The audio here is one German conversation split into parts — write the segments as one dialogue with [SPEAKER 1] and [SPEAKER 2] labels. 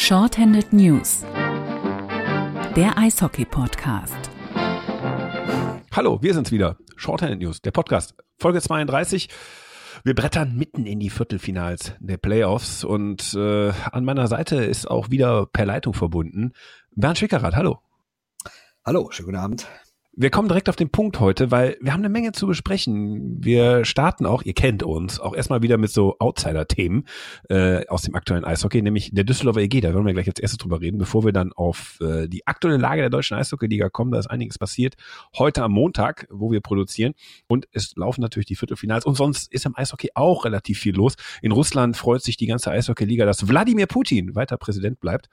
[SPEAKER 1] Shorthanded News, der Eishockey-Podcast.
[SPEAKER 2] Hallo, wir sind's wieder. Shorthanded News, der Podcast, Folge 32. Wir brettern mitten in die Viertelfinals der Playoffs und äh, an meiner Seite ist auch wieder per Leitung verbunden Bernd Schwickerath. Hallo.
[SPEAKER 3] Hallo, schönen guten Abend.
[SPEAKER 2] Wir kommen direkt auf den Punkt heute, weil wir haben eine Menge zu besprechen. Wir starten auch, ihr kennt uns, auch erstmal wieder mit so Outsider-Themen äh, aus dem aktuellen Eishockey, nämlich der Düsseldorfer EG. Da werden wir gleich als erstes drüber reden, bevor wir dann auf äh, die aktuelle Lage der deutschen Eishockey-Liga kommen. Da ist einiges passiert. Heute am Montag, wo wir produzieren. Und es laufen natürlich die Viertelfinals. Und sonst ist im Eishockey auch relativ viel los. In Russland freut sich die ganze Eishockey-Liga, dass Wladimir Putin weiter Präsident bleibt.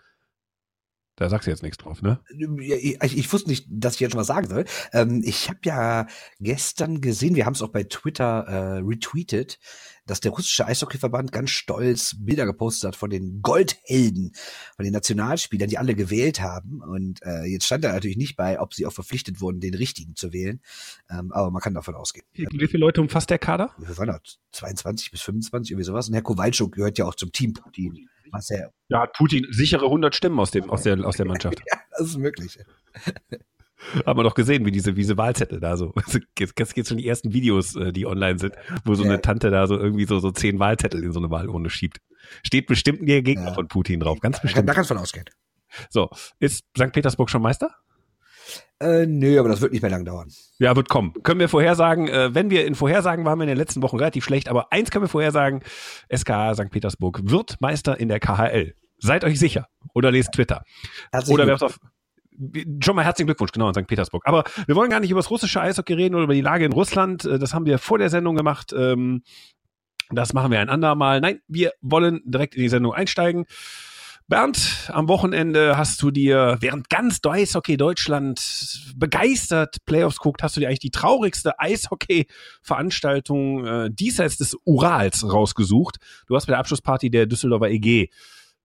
[SPEAKER 2] Da sagst du jetzt nichts drauf, ne?
[SPEAKER 3] Ich, ich, wusste nicht, dass ich jetzt schon was sagen soll. Ähm, ich habe ja gestern gesehen, wir haben es auch bei Twitter äh, retweetet, dass der russische Eishockeyverband ganz stolz Bilder gepostet hat von den Goldhelden, von den Nationalspielern, die alle gewählt haben. Und äh, jetzt stand da natürlich nicht bei, ob sie auch verpflichtet wurden, den richtigen zu wählen. Ähm, aber man kann davon ausgehen.
[SPEAKER 2] Wie viele Leute umfasst der Kader?
[SPEAKER 3] Wir waren da 22 bis 25, irgendwie sowas. Und Herr Kowalczuk gehört ja auch zum Team Putin
[SPEAKER 2] was er. Ja, hat Putin sichere 100 Stimmen aus, dem, aus, der, aus der Mannschaft.
[SPEAKER 3] ja, das ist möglich.
[SPEAKER 2] Haben wir doch gesehen, wie diese, wie diese Wahlzettel da so. Jetzt, geht's schon die ersten Videos, äh, die online sind, wo so eine Tante da so irgendwie so, so zehn Wahlzettel in so eine Wahlrunde schiebt. Steht bestimmt ein Gegner ja. von Putin drauf, ganz bestimmt.
[SPEAKER 3] Da kannst du von ausgehen.
[SPEAKER 2] So, ist St. Petersburg schon Meister?
[SPEAKER 3] Äh, nö, aber das wird nicht mehr lang dauern.
[SPEAKER 2] Ja, wird kommen. Können wir vorhersagen, äh, wenn wir in Vorhersagen waren wir in den letzten Wochen relativ schlecht, aber eins können wir vorhersagen, SKA St. Petersburg wird Meister in der KHL. Seid euch sicher. Oder lest Twitter. Oder wer auf schon mal herzlichen Glückwunsch, genau, in St. Petersburg. Aber wir wollen gar nicht über das russische Eishockey reden oder über die Lage in Russland. Äh, das haben wir vor der Sendung gemacht. Ähm, das machen wir ein andermal. Nein, wir wollen direkt in die Sendung einsteigen. Bernd, am Wochenende hast du dir, während ganz Eishockey Deutschland begeistert Playoffs guckt, hast du dir eigentlich die traurigste Eishockey-Veranstaltung äh, diesseits des Urals rausgesucht. Du hast bei der Abschlussparty der Düsseldorfer EG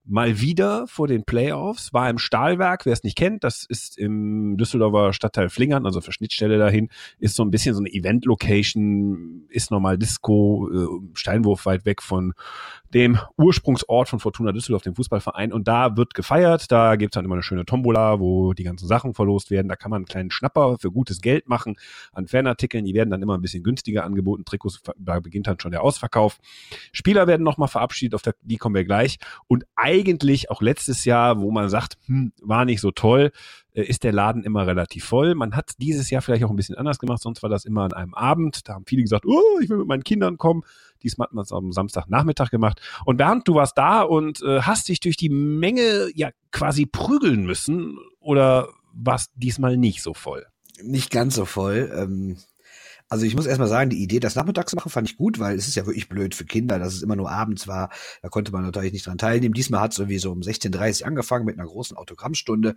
[SPEAKER 2] mal wieder vor den Playoffs, war im Stahlwerk, wer es nicht kennt, das ist im Düsseldorfer Stadtteil Flingern, also für Schnittstelle dahin, ist so ein bisschen so eine Event-Location, ist normal Disco, äh, Steinwurf weit weg von dem Ursprungsort von Fortuna Düsseldorf, dem Fußballverein. Und da wird gefeiert. Da gibt's dann immer eine schöne Tombola, wo die ganzen Sachen verlost werden. Da kann man einen kleinen Schnapper für gutes Geld machen an Fanartikeln. Die werden dann immer ein bisschen günstiger angeboten. Trikots, da beginnt dann schon der Ausverkauf. Spieler werden nochmal verabschiedet, auf der, die kommen wir gleich. Und eigentlich auch letztes Jahr, wo man sagt, hm, war nicht so toll, ist der Laden immer relativ voll. Man hat dieses Jahr vielleicht auch ein bisschen anders gemacht, sonst war das immer an einem Abend. Da haben viele gesagt, oh, ich will mit meinen Kindern kommen. Diesmal hat man es am Samstagnachmittag gemacht. Und Bernd, du warst da und äh, hast dich durch die Menge ja quasi prügeln müssen oder war es diesmal nicht so voll?
[SPEAKER 3] Nicht ganz so voll. Ähm, also ich muss erstmal sagen, die Idee, das nachmittags zu machen, fand ich gut, weil es ist ja wirklich blöd für Kinder, dass es immer nur abends war. Da konnte man natürlich nicht dran teilnehmen. Diesmal hat es irgendwie so um 16.30 Uhr angefangen mit einer großen Autogrammstunde.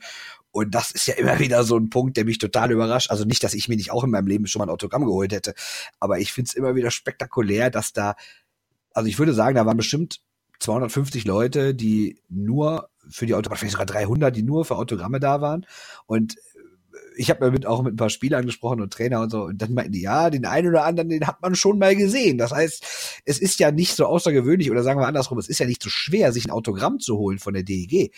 [SPEAKER 3] Und das ist ja immer wieder so ein Punkt, der mich total überrascht. Also nicht, dass ich mir nicht auch in meinem Leben schon mal ein Autogramm geholt hätte, aber ich finde es immer wieder spektakulär, dass da, also ich würde sagen, da waren bestimmt 250 Leute, die nur für die Autogramme, vielleicht sogar 300, die nur für Autogramme da waren. Und ich habe mit, auch mit ein paar Spielern gesprochen und Trainer und so, und dann meinten die, ja, den einen oder anderen, den hat man schon mal gesehen. Das heißt, es ist ja nicht so außergewöhnlich, oder sagen wir andersrum, es ist ja nicht so schwer, sich ein Autogramm zu holen von der DEG.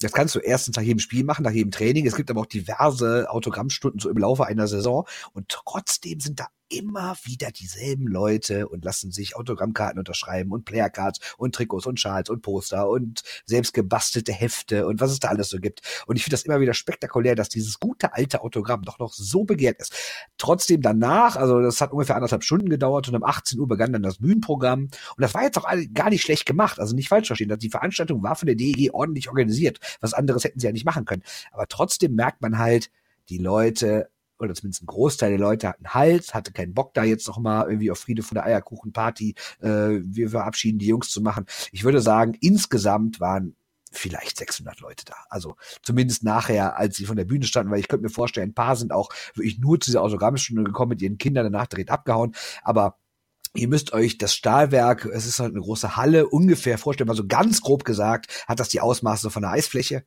[SPEAKER 3] Das kannst du erstens nach jedem Spiel machen, nach jedem Training. Es gibt aber auch diverse Autogrammstunden so im Laufe einer Saison. Und trotzdem sind da immer wieder dieselben Leute und lassen sich Autogrammkarten unterschreiben und Playercards und Trikots und Schals und Poster und selbst gebastelte Hefte und was es da alles so gibt. Und ich finde das immer wieder spektakulär, dass dieses gute alte Autogramm doch noch so begehrt ist. Trotzdem danach, also das hat ungefähr anderthalb Stunden gedauert und um 18 Uhr begann dann das Bühnenprogramm. Und das war jetzt auch gar nicht schlecht gemacht, also nicht falsch verstehen. Die Veranstaltung war von der DEG ordentlich organisiert. Was anderes hätten sie ja nicht machen können. Aber trotzdem merkt man halt, die Leute oder zumindest ein Großteil der Leute hatten Hals, hatte keinen Bock da jetzt noch mal irgendwie auf Friede von der Eierkuchenparty, äh, wir verabschieden die Jungs zu machen. Ich würde sagen, insgesamt waren vielleicht 600 Leute da. Also zumindest nachher, als sie von der Bühne standen, weil ich könnte mir vorstellen, ein paar sind auch wirklich nur zu dieser Autogrammstunde gekommen mit ihren Kindern, danach direkt abgehauen. Aber Ihr müsst euch das Stahlwerk, es ist halt eine große Halle, ungefähr vorstellen, mal so ganz grob gesagt, hat das die Ausmaße von einer Eisfläche.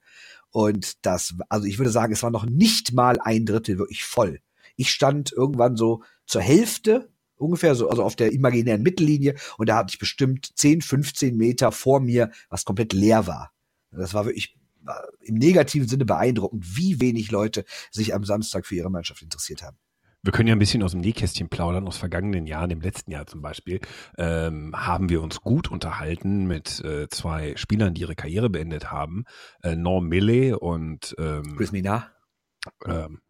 [SPEAKER 3] Und das, also ich würde sagen, es war noch nicht mal ein Drittel wirklich voll. Ich stand irgendwann so zur Hälfte ungefähr so, also auf der imaginären Mittellinie und da hatte ich bestimmt 10, 15 Meter vor mir, was komplett leer war. Das war wirklich im negativen Sinne beeindruckend, wie wenig Leute sich am Samstag für ihre Mannschaft interessiert haben.
[SPEAKER 2] Wir können ja ein bisschen aus dem Nähkästchen plaudern, aus vergangenen Jahren, im letzten Jahr zum Beispiel, ähm, haben wir uns gut unterhalten mit äh, zwei Spielern, die ihre Karriere beendet haben, äh, Norm Milley und ähm,
[SPEAKER 3] Chris Mina.
[SPEAKER 2] Ähm,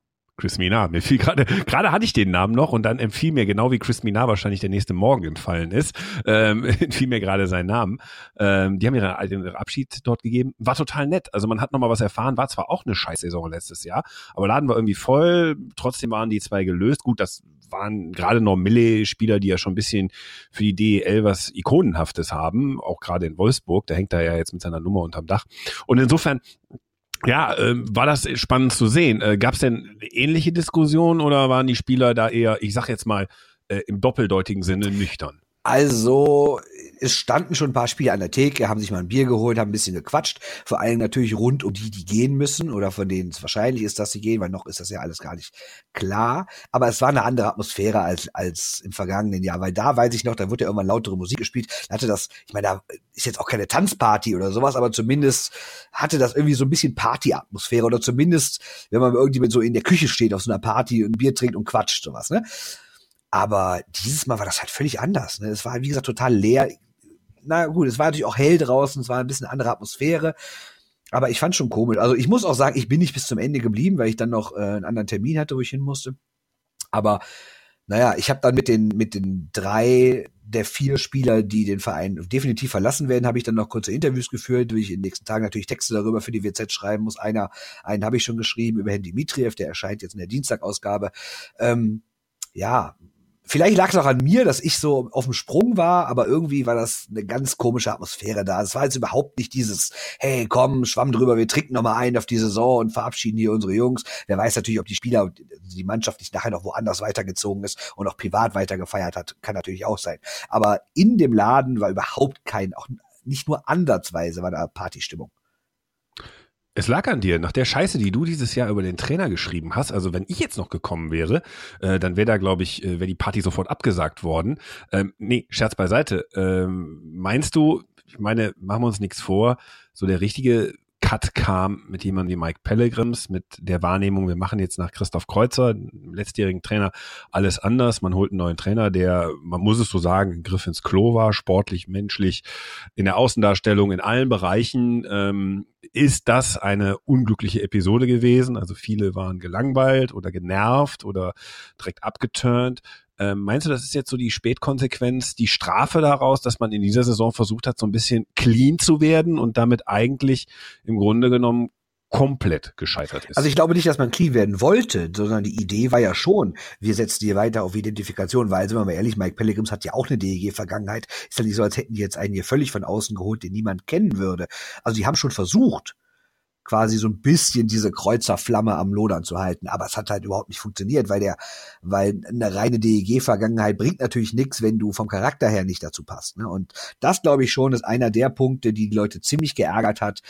[SPEAKER 2] Chris Minar. Mir fiel gerade, gerade hatte ich den Namen noch und dann empfiel mir genau wie Chris Minar wahrscheinlich der nächste Morgen entfallen ist, ähm, entfiel mir gerade sein Namen. Ähm, die haben ihre, ihren Abschied dort gegeben. War total nett. Also man hat nochmal was erfahren. War zwar auch eine Scheißsaison letztes Jahr, aber Laden war irgendwie voll. Trotzdem waren die zwei gelöst. Gut, das waren gerade noch Mille-Spieler, die ja schon ein bisschen für die DEL was Ikonenhaftes haben, auch gerade in Wolfsburg. Der hängt da ja jetzt mit seiner Nummer unterm Dach. Und insofern ja, äh, war das spannend zu sehen. Äh, Gab es denn ähnliche Diskussionen oder waren die Spieler da eher, ich sag jetzt mal, äh, im doppeldeutigen Sinne nüchtern?
[SPEAKER 3] Also, es standen schon ein paar Spieler an der Theke, haben sich mal ein Bier geholt, haben ein bisschen gequatscht. Vor allem natürlich rund um die, die gehen müssen oder von denen es wahrscheinlich ist, dass sie gehen, weil noch ist das ja alles gar nicht klar. Aber es war eine andere Atmosphäre als, als im vergangenen Jahr, weil da weiß ich noch, da wurde ja irgendwann lautere Musik gespielt. Da hatte das, ich meine, da ist jetzt auch keine Tanzparty oder sowas, aber zumindest hatte das irgendwie so ein bisschen Partyatmosphäre oder zumindest, wenn man irgendwie so in der Küche steht auf so einer Party und ein Bier trinkt und quatscht, sowas, ne? Aber dieses Mal war das halt völlig anders. Ne? Es war, wie gesagt, total leer. Na gut, es war natürlich auch hell draußen, es war ein bisschen andere Atmosphäre. Aber ich fand schon komisch. Also ich muss auch sagen, ich bin nicht bis zum Ende geblieben, weil ich dann noch äh, einen anderen Termin hatte, wo ich hin musste. Aber naja, ich habe dann mit den, mit den drei der vier Spieler, die den Verein definitiv verlassen werden, habe ich dann noch kurze Interviews geführt, wie ich in den nächsten Tagen natürlich Texte darüber für die WZ schreiben muss. Einer, einen habe ich schon geschrieben über Herrn Dimitriev, der erscheint jetzt in der Dienstagausgabe. Ähm, ja, Vielleicht lag es auch an mir, dass ich so auf dem Sprung war, aber irgendwie war das eine ganz komische Atmosphäre da. Es war jetzt überhaupt nicht dieses, hey, komm, schwamm drüber, wir trinken nochmal ein auf die Saison und verabschieden hier unsere Jungs. Wer weiß natürlich, ob die Spieler, die Mannschaft nicht nachher noch woanders weitergezogen ist und auch privat weitergefeiert hat, kann natürlich auch sein. Aber in dem Laden war überhaupt kein, auch nicht nur ansatzweise war da Partystimmung.
[SPEAKER 2] Es lag an dir, nach der Scheiße, die du dieses Jahr über den Trainer geschrieben hast. Also wenn ich jetzt noch gekommen wäre, äh, dann wäre da, glaube ich, äh, wäre die Party sofort abgesagt worden. Ähm, nee, Scherz beiseite. Ähm, meinst du, ich meine, machen wir uns nichts vor, so der richtige Cut kam mit jemandem wie Mike Pellegrims, mit der Wahrnehmung, wir machen jetzt nach Christoph Kreuzer, dem letztjährigen Trainer, alles anders. Man holt einen neuen Trainer, der, man muss es so sagen, ein Griff ins Klo war, sportlich, menschlich, in der Außendarstellung, in allen Bereichen. Ähm, ist das eine unglückliche Episode gewesen? Also viele waren gelangweilt oder genervt oder direkt abgeturnt. Ähm, meinst du, das ist jetzt so die Spätkonsequenz, die Strafe daraus, dass man in dieser Saison versucht hat, so ein bisschen clean zu werden und damit eigentlich im Grunde genommen komplett gescheitert ist.
[SPEAKER 3] Also ich glaube nicht, dass man clean werden wollte, sondern die Idee war ja schon, wir setzen hier weiter auf Identifikation, weil, sind wir mal ehrlich, Mike Pellegrims hat ja auch eine DEG-Vergangenheit. Ist ja nicht so, als hätten die jetzt einen hier völlig von außen geholt, den niemand kennen würde. Also die haben schon versucht, quasi so ein bisschen diese Kreuzerflamme am Lodern zu halten. Aber es hat halt überhaupt nicht funktioniert, weil der, weil eine reine DEG-Vergangenheit bringt natürlich nichts, wenn du vom Charakter her nicht dazu passt. Ne? Und das, glaube ich, schon ist einer der Punkte, die die Leute ziemlich geärgert hat.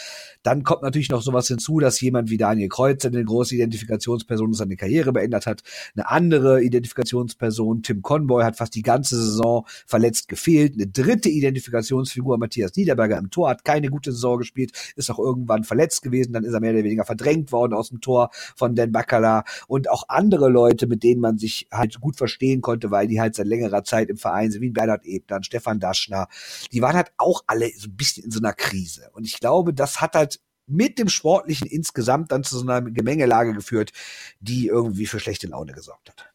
[SPEAKER 3] Dann kommt natürlich noch sowas hinzu, dass jemand wie Daniel Kreuzer, eine große Identifikationsperson, seine Karriere beendet hat. Eine andere Identifikationsperson, Tim Conboy, hat fast die ganze Saison verletzt gefehlt. Eine dritte Identifikationsfigur, Matthias Niederberger im Tor, hat keine gute Saison gespielt, ist auch irgendwann verletzt gewesen gewesen, dann ist er mehr oder weniger verdrängt worden aus dem Tor von Dan Bacala und auch andere Leute, mit denen man sich halt gut verstehen konnte, weil die halt seit längerer Zeit im Verein sind, wie Bernhard Ebner, Stefan Daschner, die waren halt auch alle so ein bisschen in so einer Krise. Und ich glaube, das hat halt mit dem Sportlichen insgesamt dann zu so einer Gemengelage geführt, die irgendwie für schlechte Laune gesorgt hat.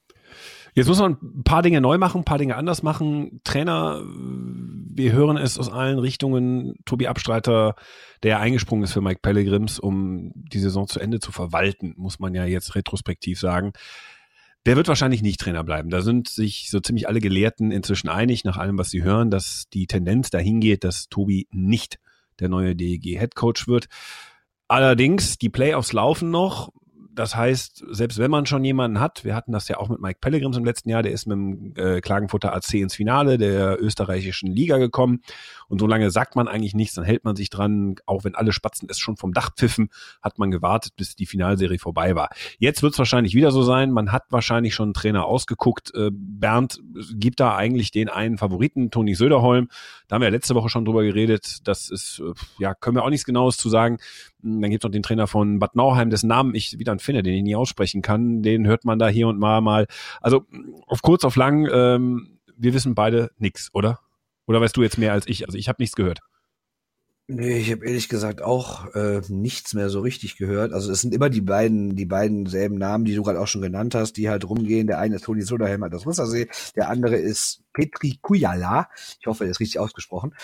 [SPEAKER 2] Jetzt muss man ein paar Dinge neu machen, ein paar Dinge anders machen. Trainer, wir hören es aus allen Richtungen. Tobi Abstreiter, der eingesprungen ist für Mike Pellegrims, um die Saison zu Ende zu verwalten, muss man ja jetzt retrospektiv sagen. Der wird wahrscheinlich nicht Trainer bleiben. Da sind sich so ziemlich alle Gelehrten inzwischen einig, nach allem, was sie hören, dass die Tendenz dahin geht, dass Tobi nicht der neue DEG-Headcoach wird. Allerdings, die Playoffs laufen noch das heißt, selbst wenn man schon jemanden hat, wir hatten das ja auch mit Mike Pellegrims im letzten Jahr, der ist mit dem äh, Klagenfutter AC ins Finale der österreichischen Liga gekommen. Und so lange sagt man eigentlich nichts, dann hält man sich dran, auch wenn alle Spatzen es schon vom Dach pfiffen, hat man gewartet, bis die Finalserie vorbei war. Jetzt wird es wahrscheinlich wieder so sein, man hat wahrscheinlich schon einen Trainer ausgeguckt. Äh, Bernd gibt da eigentlich den einen Favoriten, Toni Söderholm. Da haben wir letzte Woche schon drüber geredet. Das ist, äh, ja, können wir auch nichts Genaues zu sagen. Dann gibt es noch den Trainer von Bad Nauheim, dessen Namen ich wieder finde, den ich nie aussprechen kann. Den hört man da hier und mal mal. Also auf kurz, auf lang, ähm, wir wissen beide nichts, oder? Oder weißt du jetzt mehr als ich? Also ich habe nichts gehört.
[SPEAKER 3] Nee, ich habe ehrlich gesagt auch äh, nichts mehr so richtig gehört. Also es sind immer die beiden, die beiden selben Namen, die du gerade auch schon genannt hast, die halt rumgehen. Der eine ist Toni Soderhelm das Russersee, der andere ist Petri Kujala. Ich hoffe, er ist richtig ausgesprochen.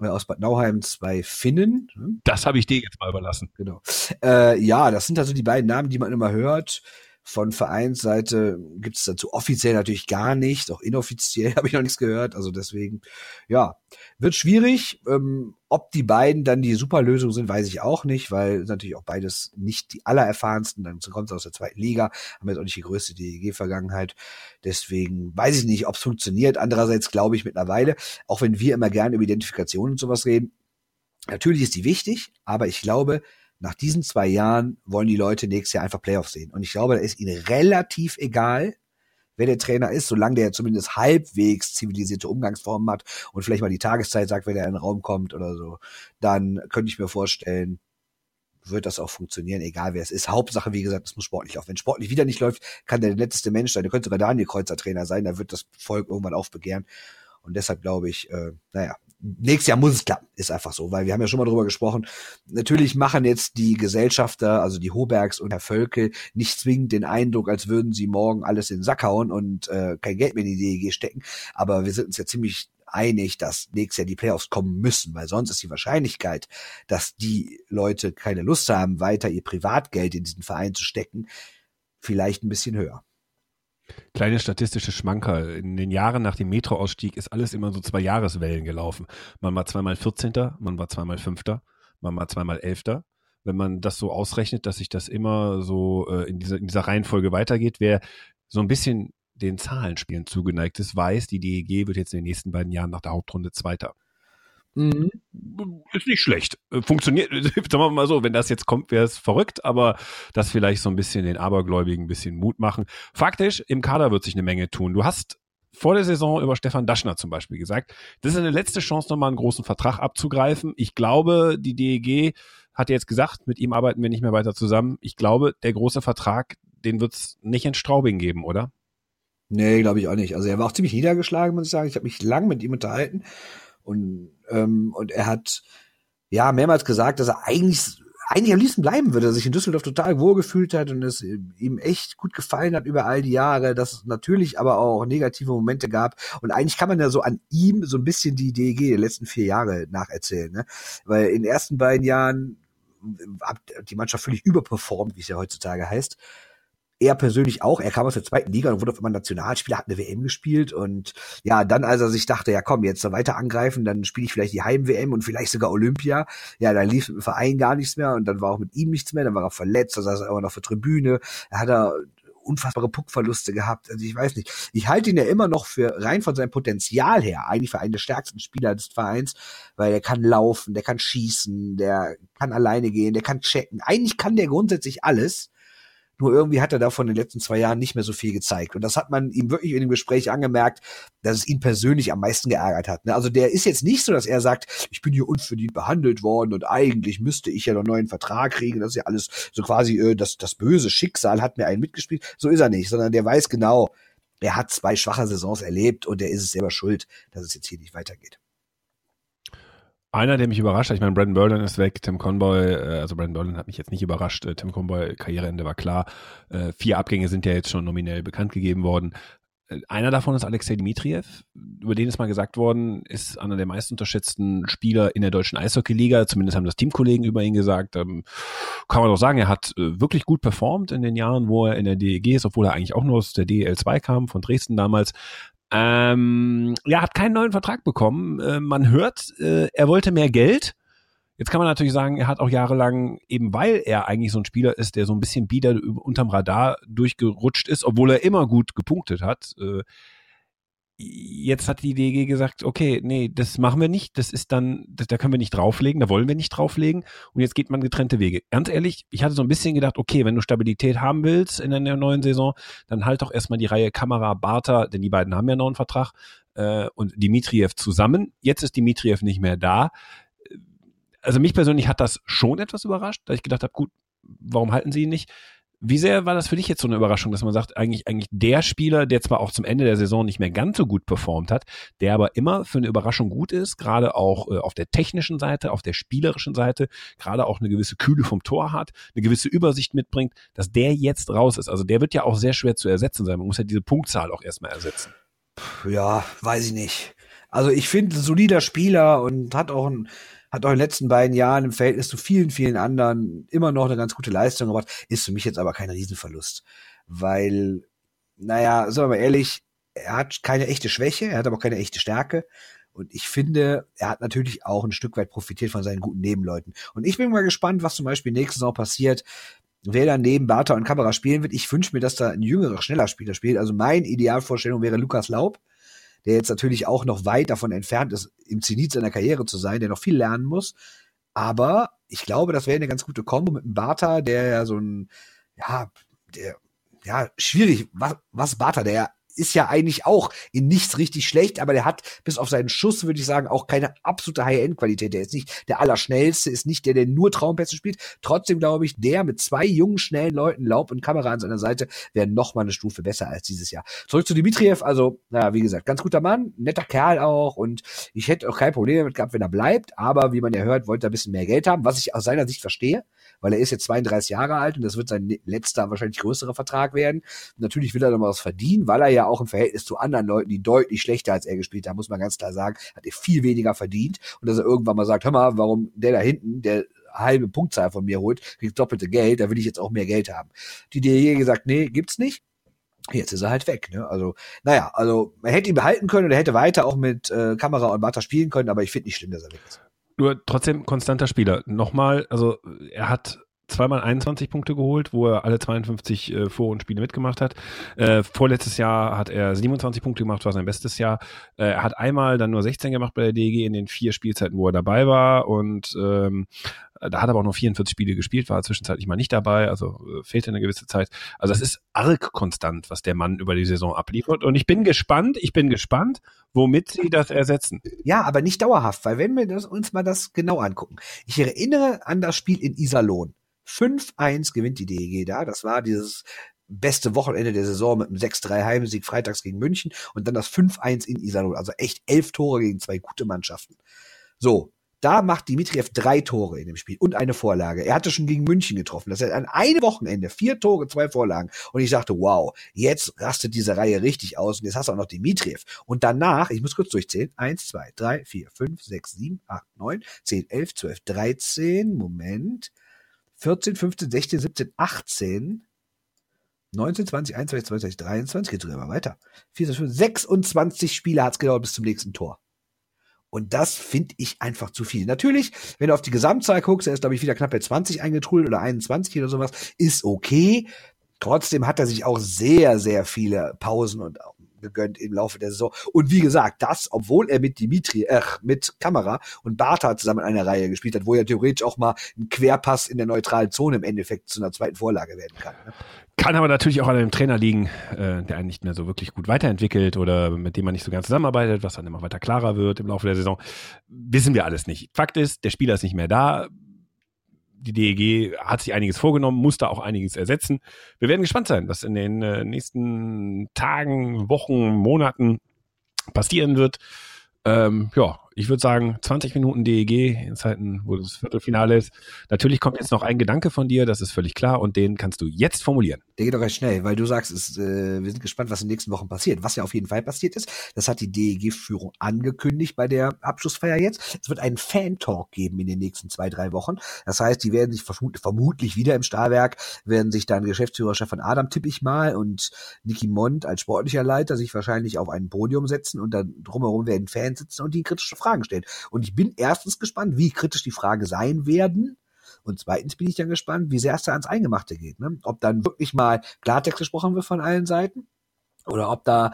[SPEAKER 3] Äh, aus Bad Nauheim zwei Finnen.
[SPEAKER 2] Hm? Das habe ich dir jetzt mal überlassen.
[SPEAKER 3] Genau. Äh, ja, das sind also die beiden Namen, die man immer hört. Von Vereinsseite gibt es dazu offiziell natürlich gar nicht, auch inoffiziell habe ich noch nichts gehört. Also deswegen, ja, wird schwierig. Ähm, ob die beiden dann die Superlösung sind, weiß ich auch nicht, weil natürlich auch beides nicht die allererfahrensten, dann kommt es aus der zweiten Liga, haben jetzt auch nicht die größte DEG-Vergangenheit. Deswegen weiß ich nicht, ob es funktioniert. Andererseits glaube ich mittlerweile, auch wenn wir immer gerne über Identifikation und sowas reden, natürlich ist die wichtig, aber ich glaube, nach diesen zwei Jahren wollen die Leute nächstes Jahr einfach Playoffs sehen. Und ich glaube, da ist ihnen relativ egal, wer der Trainer ist, solange der zumindest halbwegs zivilisierte Umgangsformen hat und vielleicht mal die Tageszeit sagt, wenn er in den Raum kommt oder so, dann könnte ich mir vorstellen, wird das auch funktionieren, egal wer es ist. Hauptsache, wie gesagt, es muss sportlich auch. Wenn sportlich wieder nicht läuft, kann der netteste Mensch sein. Der könnte sogar Daniel Kreuzer Trainer sein, da wird das Volk irgendwann aufbegehren. Und deshalb glaube ich, äh, naja, nächstes Jahr muss es klappen, ist einfach so, weil wir haben ja schon mal drüber gesprochen. Natürlich machen jetzt die Gesellschafter, also die Hobergs und Herr Völkel, nicht zwingend den Eindruck, als würden sie morgen alles in den Sack hauen und äh, kein Geld mehr in die DEG stecken. Aber wir sind uns ja ziemlich einig, dass nächstes Jahr die Playoffs kommen müssen, weil sonst ist die Wahrscheinlichkeit, dass die Leute keine Lust haben, weiter ihr Privatgeld in diesen Verein zu stecken, vielleicht ein bisschen höher.
[SPEAKER 2] Kleine statistische Schmankerl. In den Jahren nach dem Metro-Ausstieg ist alles immer so zwei Jahreswellen gelaufen. Man war zweimal 14., man war zweimal 5., man war zweimal 11. Wenn man das so ausrechnet, dass sich das immer so äh, in, dieser, in dieser Reihenfolge weitergeht, wer so ein bisschen den Zahlenspielen zugeneigt ist, weiß, die DEG wird jetzt in den nächsten beiden Jahren nach der Hauptrunde Zweiter. Mhm. Ist nicht schlecht. Äh, funktioniert, sagen wir mal so, wenn das jetzt kommt, wäre es verrückt, aber das vielleicht so ein bisschen den Abergläubigen ein bisschen Mut machen. Faktisch, im Kader wird sich eine Menge tun. Du hast vor der Saison über Stefan Daschner zum Beispiel gesagt, das ist eine letzte Chance, nochmal einen großen Vertrag abzugreifen. Ich glaube, die DEG hat jetzt gesagt, mit ihm arbeiten wir nicht mehr weiter zusammen. Ich glaube, der große Vertrag, den wird es nicht in Straubing geben, oder?
[SPEAKER 3] Nee, glaube ich auch nicht. Also er war auch ziemlich niedergeschlagen, muss ich sagen. Ich habe mich lang mit ihm unterhalten und, ähm, und er hat ja mehrmals gesagt, dass er eigentlich eigentlich am liebsten bleiben würde, dass sich in Düsseldorf total wohlgefühlt hat und es ihm echt gut gefallen hat über all die Jahre, dass es natürlich aber auch negative Momente gab. Und eigentlich kann man ja so an ihm so ein bisschen die DEG der letzten vier Jahre nacherzählen, ne? Weil in den ersten beiden Jahren hat die Mannschaft völlig überperformt, wie es ja heutzutage heißt er persönlich auch. Er kam aus der zweiten Liga und wurde auf einmal Nationalspieler, hat eine WM gespielt und ja, dann als er sich dachte, ja komm, jetzt weiter angreifen, dann spiele ich vielleicht die Heim-WM und vielleicht sogar Olympia. Ja, dann lief mit dem Verein gar nichts mehr und dann war auch mit ihm nichts mehr, dann war er verletzt, dann saß er immer noch für Tribüne. Er hat da unfassbare Puckverluste gehabt. Also ich weiß nicht. Ich halte ihn ja immer noch für rein von seinem Potenzial her, eigentlich für einen der stärksten Spieler des Vereins, weil er kann laufen, der kann schießen, der kann alleine gehen, der kann checken. Eigentlich kann der grundsätzlich alles. Nur irgendwie hat er davon in den letzten zwei Jahren nicht mehr so viel gezeigt. Und das hat man ihm wirklich in dem Gespräch angemerkt, dass es ihn persönlich am meisten geärgert hat. Ne? Also der ist jetzt nicht so, dass er sagt, ich bin hier unverdient behandelt worden und eigentlich müsste ich ja einen neuen Vertrag kriegen. Das ist ja alles so quasi, äh, das, das böse Schicksal hat mir einen mitgespielt. So ist er nicht, sondern der weiß genau, er hat zwei schwache Saisons erlebt und er ist es selber schuld, dass es jetzt hier nicht weitergeht.
[SPEAKER 2] Einer, der mich überrascht hat, ich meine, Brandon Berlin ist weg, Tim Conboy, äh, also Brandon Berlin hat mich jetzt nicht überrascht, äh, Tim Conboy, Karriereende war klar. Äh, vier Abgänge sind ja jetzt schon nominell bekannt gegeben worden. Einer davon ist Alexei Dmitriev, über den ist mal gesagt worden, ist einer der meist unterschätzten Spieler in der deutschen Eishockey-Liga. Zumindest haben das Teamkollegen über ihn gesagt. Ähm, kann man doch sagen, er hat wirklich gut performt in den Jahren, wo er in der DEG ist, obwohl er eigentlich auch nur aus der DEL 2 kam, von Dresden damals. Ähm, ja, hat keinen neuen Vertrag bekommen. Äh, man hört, äh, er wollte mehr Geld. Jetzt kann man natürlich sagen, er hat auch jahrelang, eben weil er eigentlich so ein Spieler ist, der so ein bisschen bieder unterm Radar durchgerutscht ist, obwohl er immer gut gepunktet hat. Äh, jetzt hat die DG gesagt, okay, nee, das machen wir nicht, das ist dann, das, da können wir nicht drauflegen, da wollen wir nicht drauflegen und jetzt geht man getrennte Wege. Ganz ehrlich, ich hatte so ein bisschen gedacht, okay, wenn du Stabilität haben willst in der neuen Saison, dann halt doch erstmal die Reihe Kamera, Barter, denn die beiden haben ja noch einen Vertrag äh, und Dimitriev zusammen. Jetzt ist Dimitriev nicht mehr da. Also mich persönlich hat das schon etwas überrascht, da ich gedacht habe, gut, warum halten sie ihn nicht? Wie sehr war das für dich jetzt so eine Überraschung, dass man sagt, eigentlich, eigentlich der Spieler, der zwar auch zum Ende der Saison nicht mehr ganz so gut performt hat, der aber immer für eine Überraschung gut ist, gerade auch äh, auf der technischen Seite, auf der spielerischen Seite, gerade auch eine gewisse Kühle vom Tor hat, eine gewisse Übersicht mitbringt, dass der jetzt raus ist. Also der wird ja auch sehr schwer zu ersetzen sein. Man muss ja diese Punktzahl auch erstmal ersetzen.
[SPEAKER 3] Ja, weiß ich nicht. Also ich finde, solider Spieler und hat auch ein hat auch in den letzten beiden Jahren im Verhältnis zu vielen, vielen anderen immer noch eine ganz gute Leistung gemacht, ist für mich jetzt aber kein Riesenverlust. Weil, naja, sagen wir mal ehrlich, er hat keine echte Schwäche, er hat aber auch keine echte Stärke. Und ich finde, er hat natürlich auch ein Stück weit profitiert von seinen guten Nebenleuten. Und ich bin mal gespannt, was zum Beispiel nächste Saison passiert, wer dann neben Bartha und Kamera spielen wird. Ich wünsche mir, dass da ein jüngerer, schneller Spieler spielt. Also meine Idealvorstellung wäre Lukas Laub der jetzt natürlich auch noch weit davon entfernt ist, im Zenit seiner Karriere zu sein, der noch viel lernen muss. Aber ich glaube, das wäre eine ganz gute Kombo mit einem Bartha, der ja so ein, ja, der, ja, schwierig, was, was Bartha, der ist ja eigentlich auch in nichts richtig schlecht, aber der hat bis auf seinen Schuss, würde ich sagen, auch keine absolute High-End-Qualität. Der ist nicht der Allerschnellste, ist nicht der, der nur Traumpässe spielt. Trotzdem glaube ich, der mit zwei jungen, schnellen Leuten, Laub und Kamera an seiner Seite, wäre noch mal eine Stufe besser als dieses Jahr. Zurück zu Dimitriev, also, naja, wie gesagt, ganz guter Mann, netter Kerl auch und ich hätte auch kein Problem damit gehabt, wenn er bleibt, aber wie man ja hört, wollte er ein bisschen mehr Geld haben, was ich aus seiner Sicht verstehe weil er ist jetzt 32 Jahre alt und das wird sein letzter, wahrscheinlich größerer Vertrag werden. natürlich will er noch mal was verdienen, weil er ja auch im Verhältnis zu anderen Leuten, die deutlich schlechter als er gespielt haben, muss man ganz klar sagen, hat er viel weniger verdient und dass er irgendwann mal sagt, hör mal, warum der da hinten, der halbe Punktzahl von mir holt, kriegt doppelte Geld, da will ich jetzt auch mehr Geld haben. Die DEG gesagt, nee, gibt's nicht. Jetzt ist er halt weg. Ne? Also, naja, also man hätte ihn behalten können und er hätte weiter auch mit äh, Kamera und Bata spielen können, aber ich finde nicht schlimm, dass er weg ist.
[SPEAKER 2] Nur trotzdem konstanter Spieler. Nochmal, also er hat zweimal 21 Punkte geholt, wo er alle 52 äh, Vor- und Spiele mitgemacht hat. Äh, vorletztes Jahr hat er 27 Punkte gemacht, war sein bestes Jahr. Äh, er hat einmal dann nur 16 gemacht bei der DG in den vier Spielzeiten, wo er dabei war und ähm, da hat er aber auch noch 44 Spiele gespielt, war zwischenzeitlich mal nicht dabei, also äh, fehlte eine gewisse Zeit. Also es ist arg konstant, was der Mann über die Saison abliefert. Und ich bin gespannt, ich bin gespannt, womit sie das ersetzen.
[SPEAKER 3] Ja, aber nicht dauerhaft, weil wenn wir das, uns mal das genau angucken. Ich erinnere an das Spiel in Iserlohn. 5-1 gewinnt die DEG da. Das war dieses beste Wochenende der Saison mit einem 6-3 Heimsieg freitags gegen München und dann das 5-1 in Iserlohn. Also echt elf Tore gegen zwei gute Mannschaften. So. Da macht Dimitriev drei Tore in dem Spiel und eine Vorlage. Er hatte schon gegen München getroffen. Das heißt, an einem Wochenende vier Tore, zwei Vorlagen. Und ich sagte, wow, jetzt rastet diese Reihe richtig aus. Und jetzt hast du auch noch Dimitriev. Und danach, ich muss kurz durchzählen, eins, zwei, drei, vier, fünf, sechs, sieben, acht, neun, zehn, elf, zwölf, dreizehn, Moment, 14, 15, 16, 17, 18, 19, 20, 21, 22, 23, geht sogar mal weiter. 24, 26 Spiele hat es gedauert bis zum nächsten Tor. Und das finde ich einfach zu viel. Natürlich, wenn du auf die Gesamtzahl guckst, er ist, glaube ich, wieder knapp bei 20 eingetrudelt oder 21 oder sowas, ist okay. Trotzdem hat er sich auch sehr, sehr viele Pausen und gegönnt im Laufe der Saison. Und wie gesagt, das, obwohl er mit Dimitri, äh, mit Kamera und Bartha zusammen in einer Reihe gespielt hat, wo er theoretisch auch mal ein Querpass in der neutralen Zone im Endeffekt zu einer zweiten Vorlage werden kann. Ne?
[SPEAKER 2] Kann aber natürlich auch an einem Trainer liegen, äh, der einen nicht mehr so wirklich gut weiterentwickelt oder mit dem man nicht so ganz zusammenarbeitet, was dann immer weiter klarer wird im Laufe der Saison. Wissen wir alles nicht. Fakt ist, der Spieler ist nicht mehr da die DEG hat sich einiges vorgenommen, muss da auch einiges ersetzen. Wir werden gespannt sein, was in den äh, nächsten Tagen, Wochen, Monaten passieren wird. Ähm, ja, ich würde sagen, 20 Minuten DEG in Zeiten, wo das Viertelfinale ist. Natürlich kommt jetzt noch ein Gedanke von dir, das ist völlig klar, und den kannst du jetzt formulieren.
[SPEAKER 3] Der geht doch recht schnell, weil du sagst, es, äh, wir sind gespannt, was in den nächsten Wochen passiert. Was ja auf jeden Fall passiert ist, das hat die DEG-Führung angekündigt bei der Abschlussfeier jetzt. Es wird einen Fan-Talk geben in den nächsten zwei, drei Wochen. Das heißt, die werden sich vermut vermutlich wieder im Stahlwerk, werden sich dann Geschäftsführer Stefan Adam, tippe ich mal, und Niki Mond als sportlicher Leiter sich wahrscheinlich auf ein Podium setzen und dann drumherum werden Fans sitzen und die kritische Fragen stellen. Und ich bin erstens gespannt, wie kritisch die Frage sein werden und zweitens bin ich dann gespannt, wie sehr es da ans Eingemachte geht. Ne? Ob dann wirklich mal Klartext gesprochen wird von allen Seiten oder ob da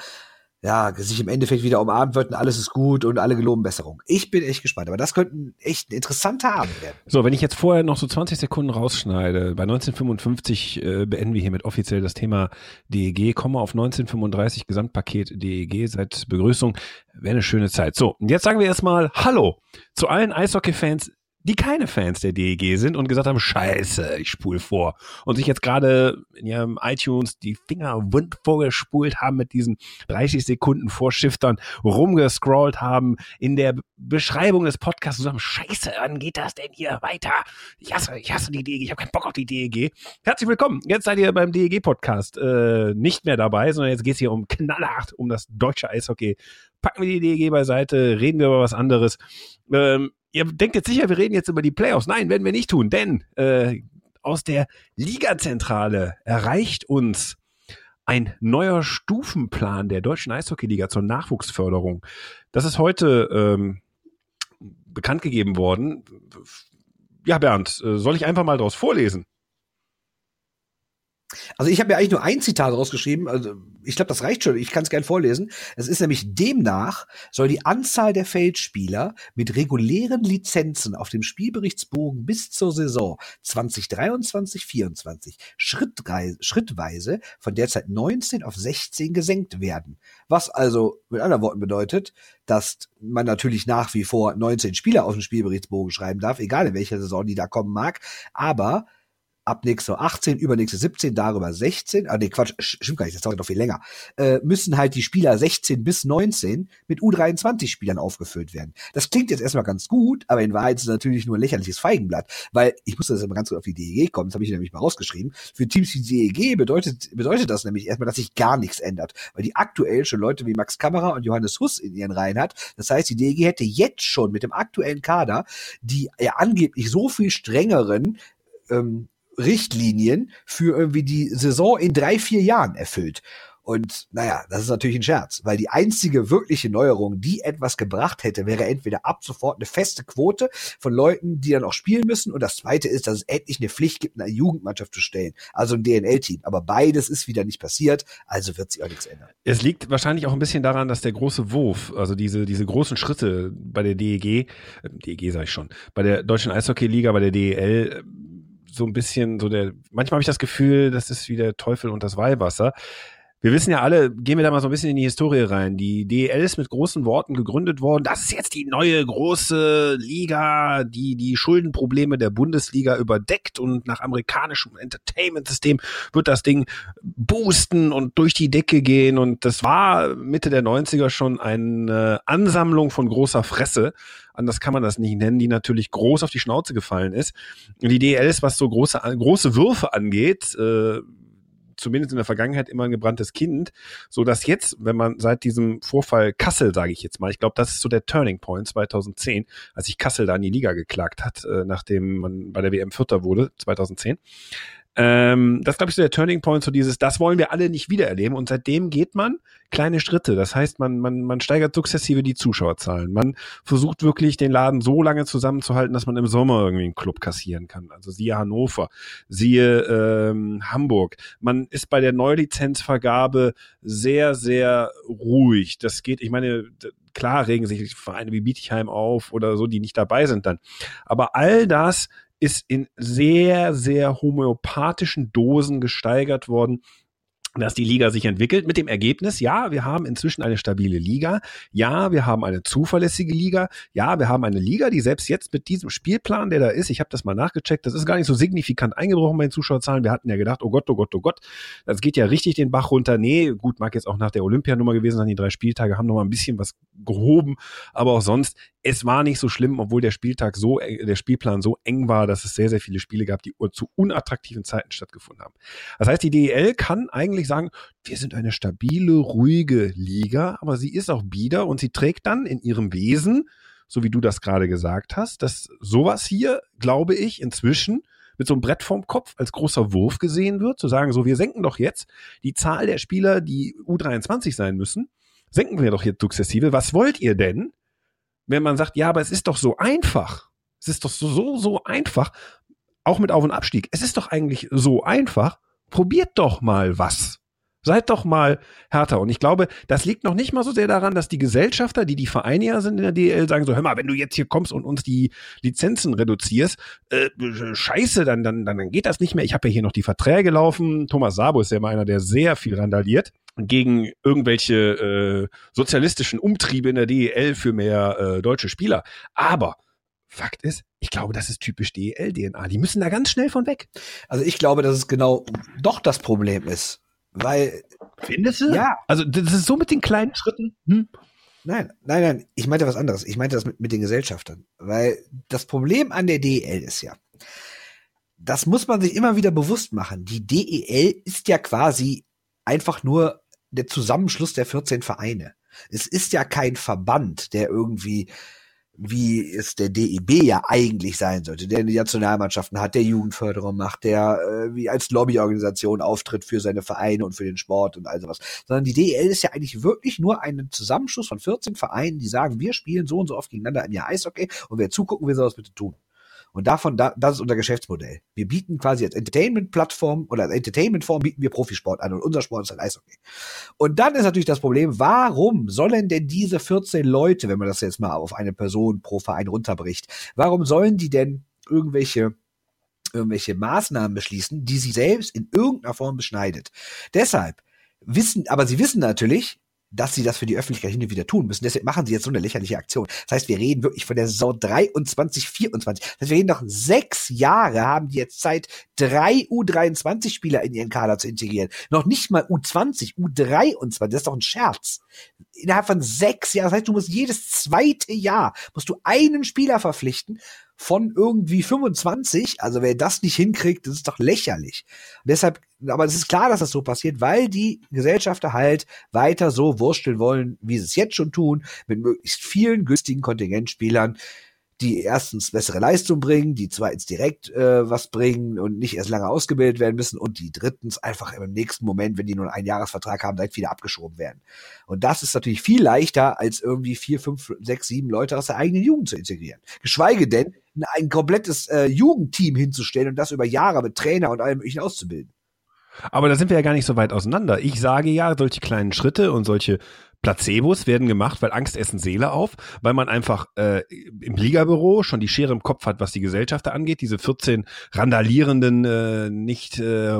[SPEAKER 3] ja, sich im Endeffekt wieder umarmt wird und alles ist gut und alle geloben Besserung. Ich bin echt gespannt, aber das könnte echt ein interessanter Abend werden.
[SPEAKER 2] So, wenn ich jetzt vorher noch so 20 Sekunden rausschneide, bei 1955 äh, beenden wir hiermit offiziell das Thema DEG, komme auf 1935 Gesamtpaket DEG seit Begrüßung. Wäre eine schöne Zeit. So, und jetzt sagen wir erstmal Hallo zu allen Eishockey-Fans die keine Fans der DEG sind und gesagt haben, scheiße, ich spule vor. Und sich jetzt gerade in ihrem iTunes die Finger wund vorgespult haben mit diesen 30 Sekunden Vorschiftern, rumgescrollt haben, in der Beschreibung des Podcasts und sagen, scheiße, wann geht das denn hier weiter? Ich hasse, ich hasse die DEG, ich habe keinen Bock auf die DEG. Herzlich willkommen, jetzt seid ihr beim DEG-Podcast äh, nicht mehr dabei, sondern jetzt geht es hier um knallhart, um das deutsche Eishockey. Packen wir die DEG beiseite, reden wir über was anderes. Ähm, ihr denkt jetzt sicher, wir reden jetzt über die Playoffs. Nein, werden wir nicht tun, denn äh, aus der Ligazentrale erreicht uns ein neuer Stufenplan der deutschen Eishockeyliga zur Nachwuchsförderung. Das ist heute ähm, bekannt gegeben worden. Ja, Bernd, äh, soll ich einfach mal daraus vorlesen?
[SPEAKER 3] Also ich habe ja eigentlich nur ein Zitat rausgeschrieben. Also ich glaube, das reicht schon. Ich kann es gern vorlesen. Es ist nämlich demnach soll die Anzahl der Feldspieler mit regulären Lizenzen auf dem Spielberichtsbogen bis zur Saison 2023/24 schrittweise von derzeit 19 auf 16 gesenkt werden. Was also mit anderen Worten bedeutet, dass man natürlich nach wie vor 19 Spieler auf dem Spielberichtsbogen schreiben darf, egal in welcher Saison die da kommen mag, aber ab nächste 18, übernächste 17, darüber 16, ah nee, Quatsch, stimmt gar nicht, das dauert noch viel länger, äh, müssen halt die Spieler 16 bis 19 mit U23-Spielern aufgefüllt werden. Das klingt jetzt erstmal ganz gut, aber in Wahrheit ist es natürlich nur ein lächerliches Feigenblatt, weil ich muss das immer ganz gut auf die DEG kommen, das habe ich nämlich mal rausgeschrieben. Für Teams wie die DEG bedeutet, bedeutet das nämlich erstmal, dass sich gar nichts ändert, weil die aktuell schon Leute wie Max Kammerer und Johannes Huss in ihren Reihen hat. Das heißt, die DEG hätte jetzt schon mit dem aktuellen Kader die ja angeblich so viel strengeren ähm, Richtlinien für irgendwie die Saison in drei, vier Jahren erfüllt. Und naja, das ist natürlich ein Scherz, weil die einzige wirkliche Neuerung, die etwas gebracht hätte, wäre entweder ab sofort eine feste Quote von Leuten, die dann auch spielen müssen. Und das zweite ist, dass es endlich eine Pflicht gibt, eine Jugendmannschaft zu stellen, also ein DNL-Team. Aber beides ist wieder nicht passiert, also wird sich auch nichts ändern.
[SPEAKER 2] Es liegt wahrscheinlich auch ein bisschen daran, dass der große Wurf, also diese, diese großen Schritte bei der DEG, äh, DEG sage ich schon, bei der Deutschen Eishockey-Liga, bei der DEL, so ein bisschen so der, manchmal habe ich das Gefühl, das ist wie der Teufel und das Weihwasser. Wir wissen ja alle, gehen wir da mal so ein bisschen in die Historie rein. Die DEL ist mit großen Worten gegründet worden. Das ist jetzt die neue große Liga, die die Schuldenprobleme der Bundesliga überdeckt und nach amerikanischem Entertainment-System wird das Ding boosten und durch die Decke gehen. Und das war Mitte der 90er schon eine Ansammlung von großer Fresse anders kann man das nicht nennen, die natürlich groß auf die Schnauze gefallen ist. Die DL ist, was so große, große Würfe angeht, äh, zumindest in der Vergangenheit immer ein gebranntes Kind, so dass jetzt, wenn man seit diesem Vorfall Kassel, sage ich jetzt mal, ich glaube, das ist so der Turning Point 2010, als sich Kassel da in die Liga geklagt hat, äh, nachdem man bei der WM Vierter wurde 2010. Ähm, das glaube ich so der Turning Point, so dieses, das wollen wir alle nicht wiedererleben. Und seitdem geht man kleine Schritte. Das heißt, man, man, man steigert sukzessive die Zuschauerzahlen. Man versucht wirklich, den Laden so lange zusammenzuhalten, dass man im Sommer irgendwie einen Club kassieren kann. Also siehe Hannover, siehe ähm, Hamburg. Man ist bei der Neulizenzvergabe sehr, sehr ruhig. Das geht, ich meine, klar regen sich Vereine wie Bietigheim auf oder so, die nicht dabei sind dann. Aber all das ist in sehr, sehr homöopathischen Dosen gesteigert worden dass die Liga sich entwickelt mit dem Ergebnis, ja, wir haben inzwischen eine stabile Liga, ja, wir haben eine zuverlässige Liga, ja, wir haben eine Liga, die selbst jetzt mit diesem Spielplan, der da ist, ich habe das mal nachgecheckt, das ist gar nicht so signifikant eingebrochen bei den Zuschauerzahlen. Wir hatten ja gedacht, oh Gott, oh Gott, oh Gott, das geht ja richtig den Bach runter. Nee, gut, mag jetzt auch nach der Olympianummer gewesen sein, die drei Spieltage haben noch mal ein bisschen was gehoben, aber auch sonst es war nicht so schlimm, obwohl der Spieltag so, der Spielplan so eng war, dass es sehr, sehr viele Spiele gab, die zu unattraktiven Zeiten stattgefunden haben. Das heißt, die DEL kann eigentlich sagen, wir sind eine stabile, ruhige Liga, aber sie ist auch bieder und sie trägt dann in ihrem Wesen, so wie du das gerade gesagt hast, dass sowas hier, glaube ich, inzwischen mit so einem Brett vorm Kopf als großer Wurf gesehen wird, zu sagen, so, wir senken doch jetzt die Zahl der Spieler, die U23 sein müssen, senken wir doch jetzt sukzessive. Was wollt ihr denn? Wenn man sagt, ja, aber es ist doch so einfach. Es ist doch so, so, so einfach. Auch mit Auf- und Abstieg. Es ist doch eigentlich so einfach. Probiert doch mal was. Seid doch mal härter. Und ich glaube, das liegt noch nicht mal so sehr daran, dass die Gesellschafter, die die Vereine ja sind in der DL, sagen so, hör mal, wenn du jetzt hier kommst und uns die Lizenzen reduzierst, äh, scheiße, dann, dann, dann geht das nicht mehr. Ich habe ja hier noch die Verträge laufen. Thomas Sabo ist ja immer einer, der sehr viel randaliert gegen irgendwelche äh, sozialistischen Umtriebe in der DEL für mehr äh, deutsche Spieler. Aber Fakt ist, ich glaube, das ist typisch DEL-DNA. Die müssen da ganz schnell von weg.
[SPEAKER 3] Also ich glaube, dass es genau doch das Problem ist. Weil.
[SPEAKER 2] Findest du?
[SPEAKER 3] Ja.
[SPEAKER 2] Also das ist so mit den kleinen Schritten. Hm?
[SPEAKER 3] Nein, nein, nein. Ich meinte was anderes. Ich meinte das mit, mit den Gesellschaftern. Weil das Problem an der DEL ist ja, das muss man sich immer wieder bewusst machen. Die DEL ist ja quasi einfach nur der Zusammenschluss der 14 Vereine. Es ist ja kein Verband, der irgendwie wie es der DEB ja eigentlich sein sollte, der die Nationalmannschaften hat, der Jugendförderung macht, der äh, wie als Lobbyorganisation auftritt für seine Vereine und für den Sport und all sowas. Sondern die DEL ist ja eigentlich wirklich nur ein Zusammenschluss von 14 Vereinen, die sagen, wir spielen so und so oft gegeneinander im Jahr Eishockey und wer zugucken will, soll das bitte tun. Und davon, da, das ist unser Geschäftsmodell. Wir bieten quasi als Entertainment-Plattform oder als Entertainment-Form bieten wir Profisport an und unser Sport ist halt Eishockey. Und dann ist natürlich das Problem, warum sollen denn diese 14 Leute, wenn man das jetzt mal auf eine Person pro Verein runterbricht, warum sollen die denn irgendwelche irgendwelche Maßnahmen beschließen, die sie selbst in irgendeiner Form beschneidet. Deshalb wissen, aber sie wissen natürlich, dass sie das für die Öffentlichkeit hin und wieder tun müssen. Deshalb machen sie jetzt so eine lächerliche Aktion. Das heißt, wir reden wirklich von der Saison 23, 24. Das heißt, wir reden noch sechs Jahre, haben die jetzt Zeit, drei U23-Spieler in ihren Kader zu integrieren. Noch nicht mal U20, U23. Das ist doch ein Scherz. Innerhalb von sechs Jahren. Das heißt, du musst jedes zweite Jahr, musst du einen Spieler verpflichten von irgendwie 25. Also wer das nicht hinkriegt, das ist doch lächerlich. Und deshalb, aber es ist klar, dass das so passiert, weil die Gesellschafter halt weiter so wursteln wollen, wie sie es jetzt schon tun, mit möglichst vielen günstigen Kontingentspielern, die erstens bessere Leistung bringen, die zweitens direkt äh, was bringen und nicht erst lange ausgebildet werden müssen und die drittens einfach im nächsten Moment, wenn die nur einen Jahresvertrag haben, direkt wieder abgeschoben werden. Und das ist natürlich viel leichter, als irgendwie vier, fünf, sechs, sieben Leute aus der eigenen Jugend zu integrieren. Geschweige denn, ein komplettes äh, Jugendteam hinzustellen und das über Jahre mit Trainer und allem möglichen auszubilden.
[SPEAKER 2] Aber da sind wir ja gar nicht so weit auseinander. Ich sage ja, solche kleinen Schritte und solche Placebos werden gemacht, weil Angst essen Seele auf, weil man einfach äh, im Ligabüro schon die Schere im Kopf hat, was die Gesellschafter angeht. Diese 14 randalierenden, äh, nicht äh,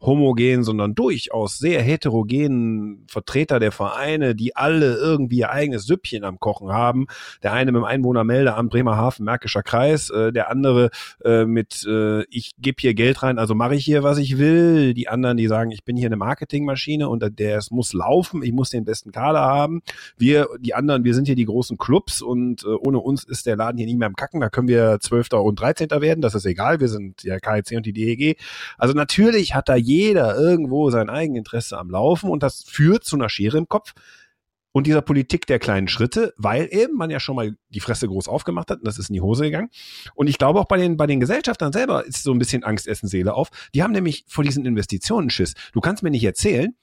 [SPEAKER 2] homogen, sondern durchaus sehr heterogenen Vertreter der Vereine, die alle irgendwie ihr eigenes Süppchen am Kochen haben. Der eine mit dem Einwohnermeldeamt Bremerhaven, Märkischer Kreis, äh, der andere äh, mit äh, ich gebe hier Geld rein, also mache ich hier, was ich will. Die anderen, die sagen, ich bin hier eine Marketingmaschine und der es muss laufen, ich muss den besten Kader Finale haben. Wir, die anderen, wir sind hier die großen Clubs und äh, ohne uns ist der Laden hier nicht mehr im Kacken. Da können wir Zwölfter und Dreizehnter werden. Das ist egal. Wir sind ja KIC und die DEG. Also natürlich hat da jeder irgendwo sein Eigeninteresse am Laufen und das führt zu einer Schere im Kopf und dieser Politik der kleinen Schritte, weil eben man ja schon mal die Fresse groß aufgemacht hat und das ist in die Hose gegangen. Und ich glaube auch bei den, bei den Gesellschaftern selber ist so ein bisschen Angst essen Seele auf. Die haben nämlich vor diesen Investitionen Schiss. Du kannst mir nicht erzählen,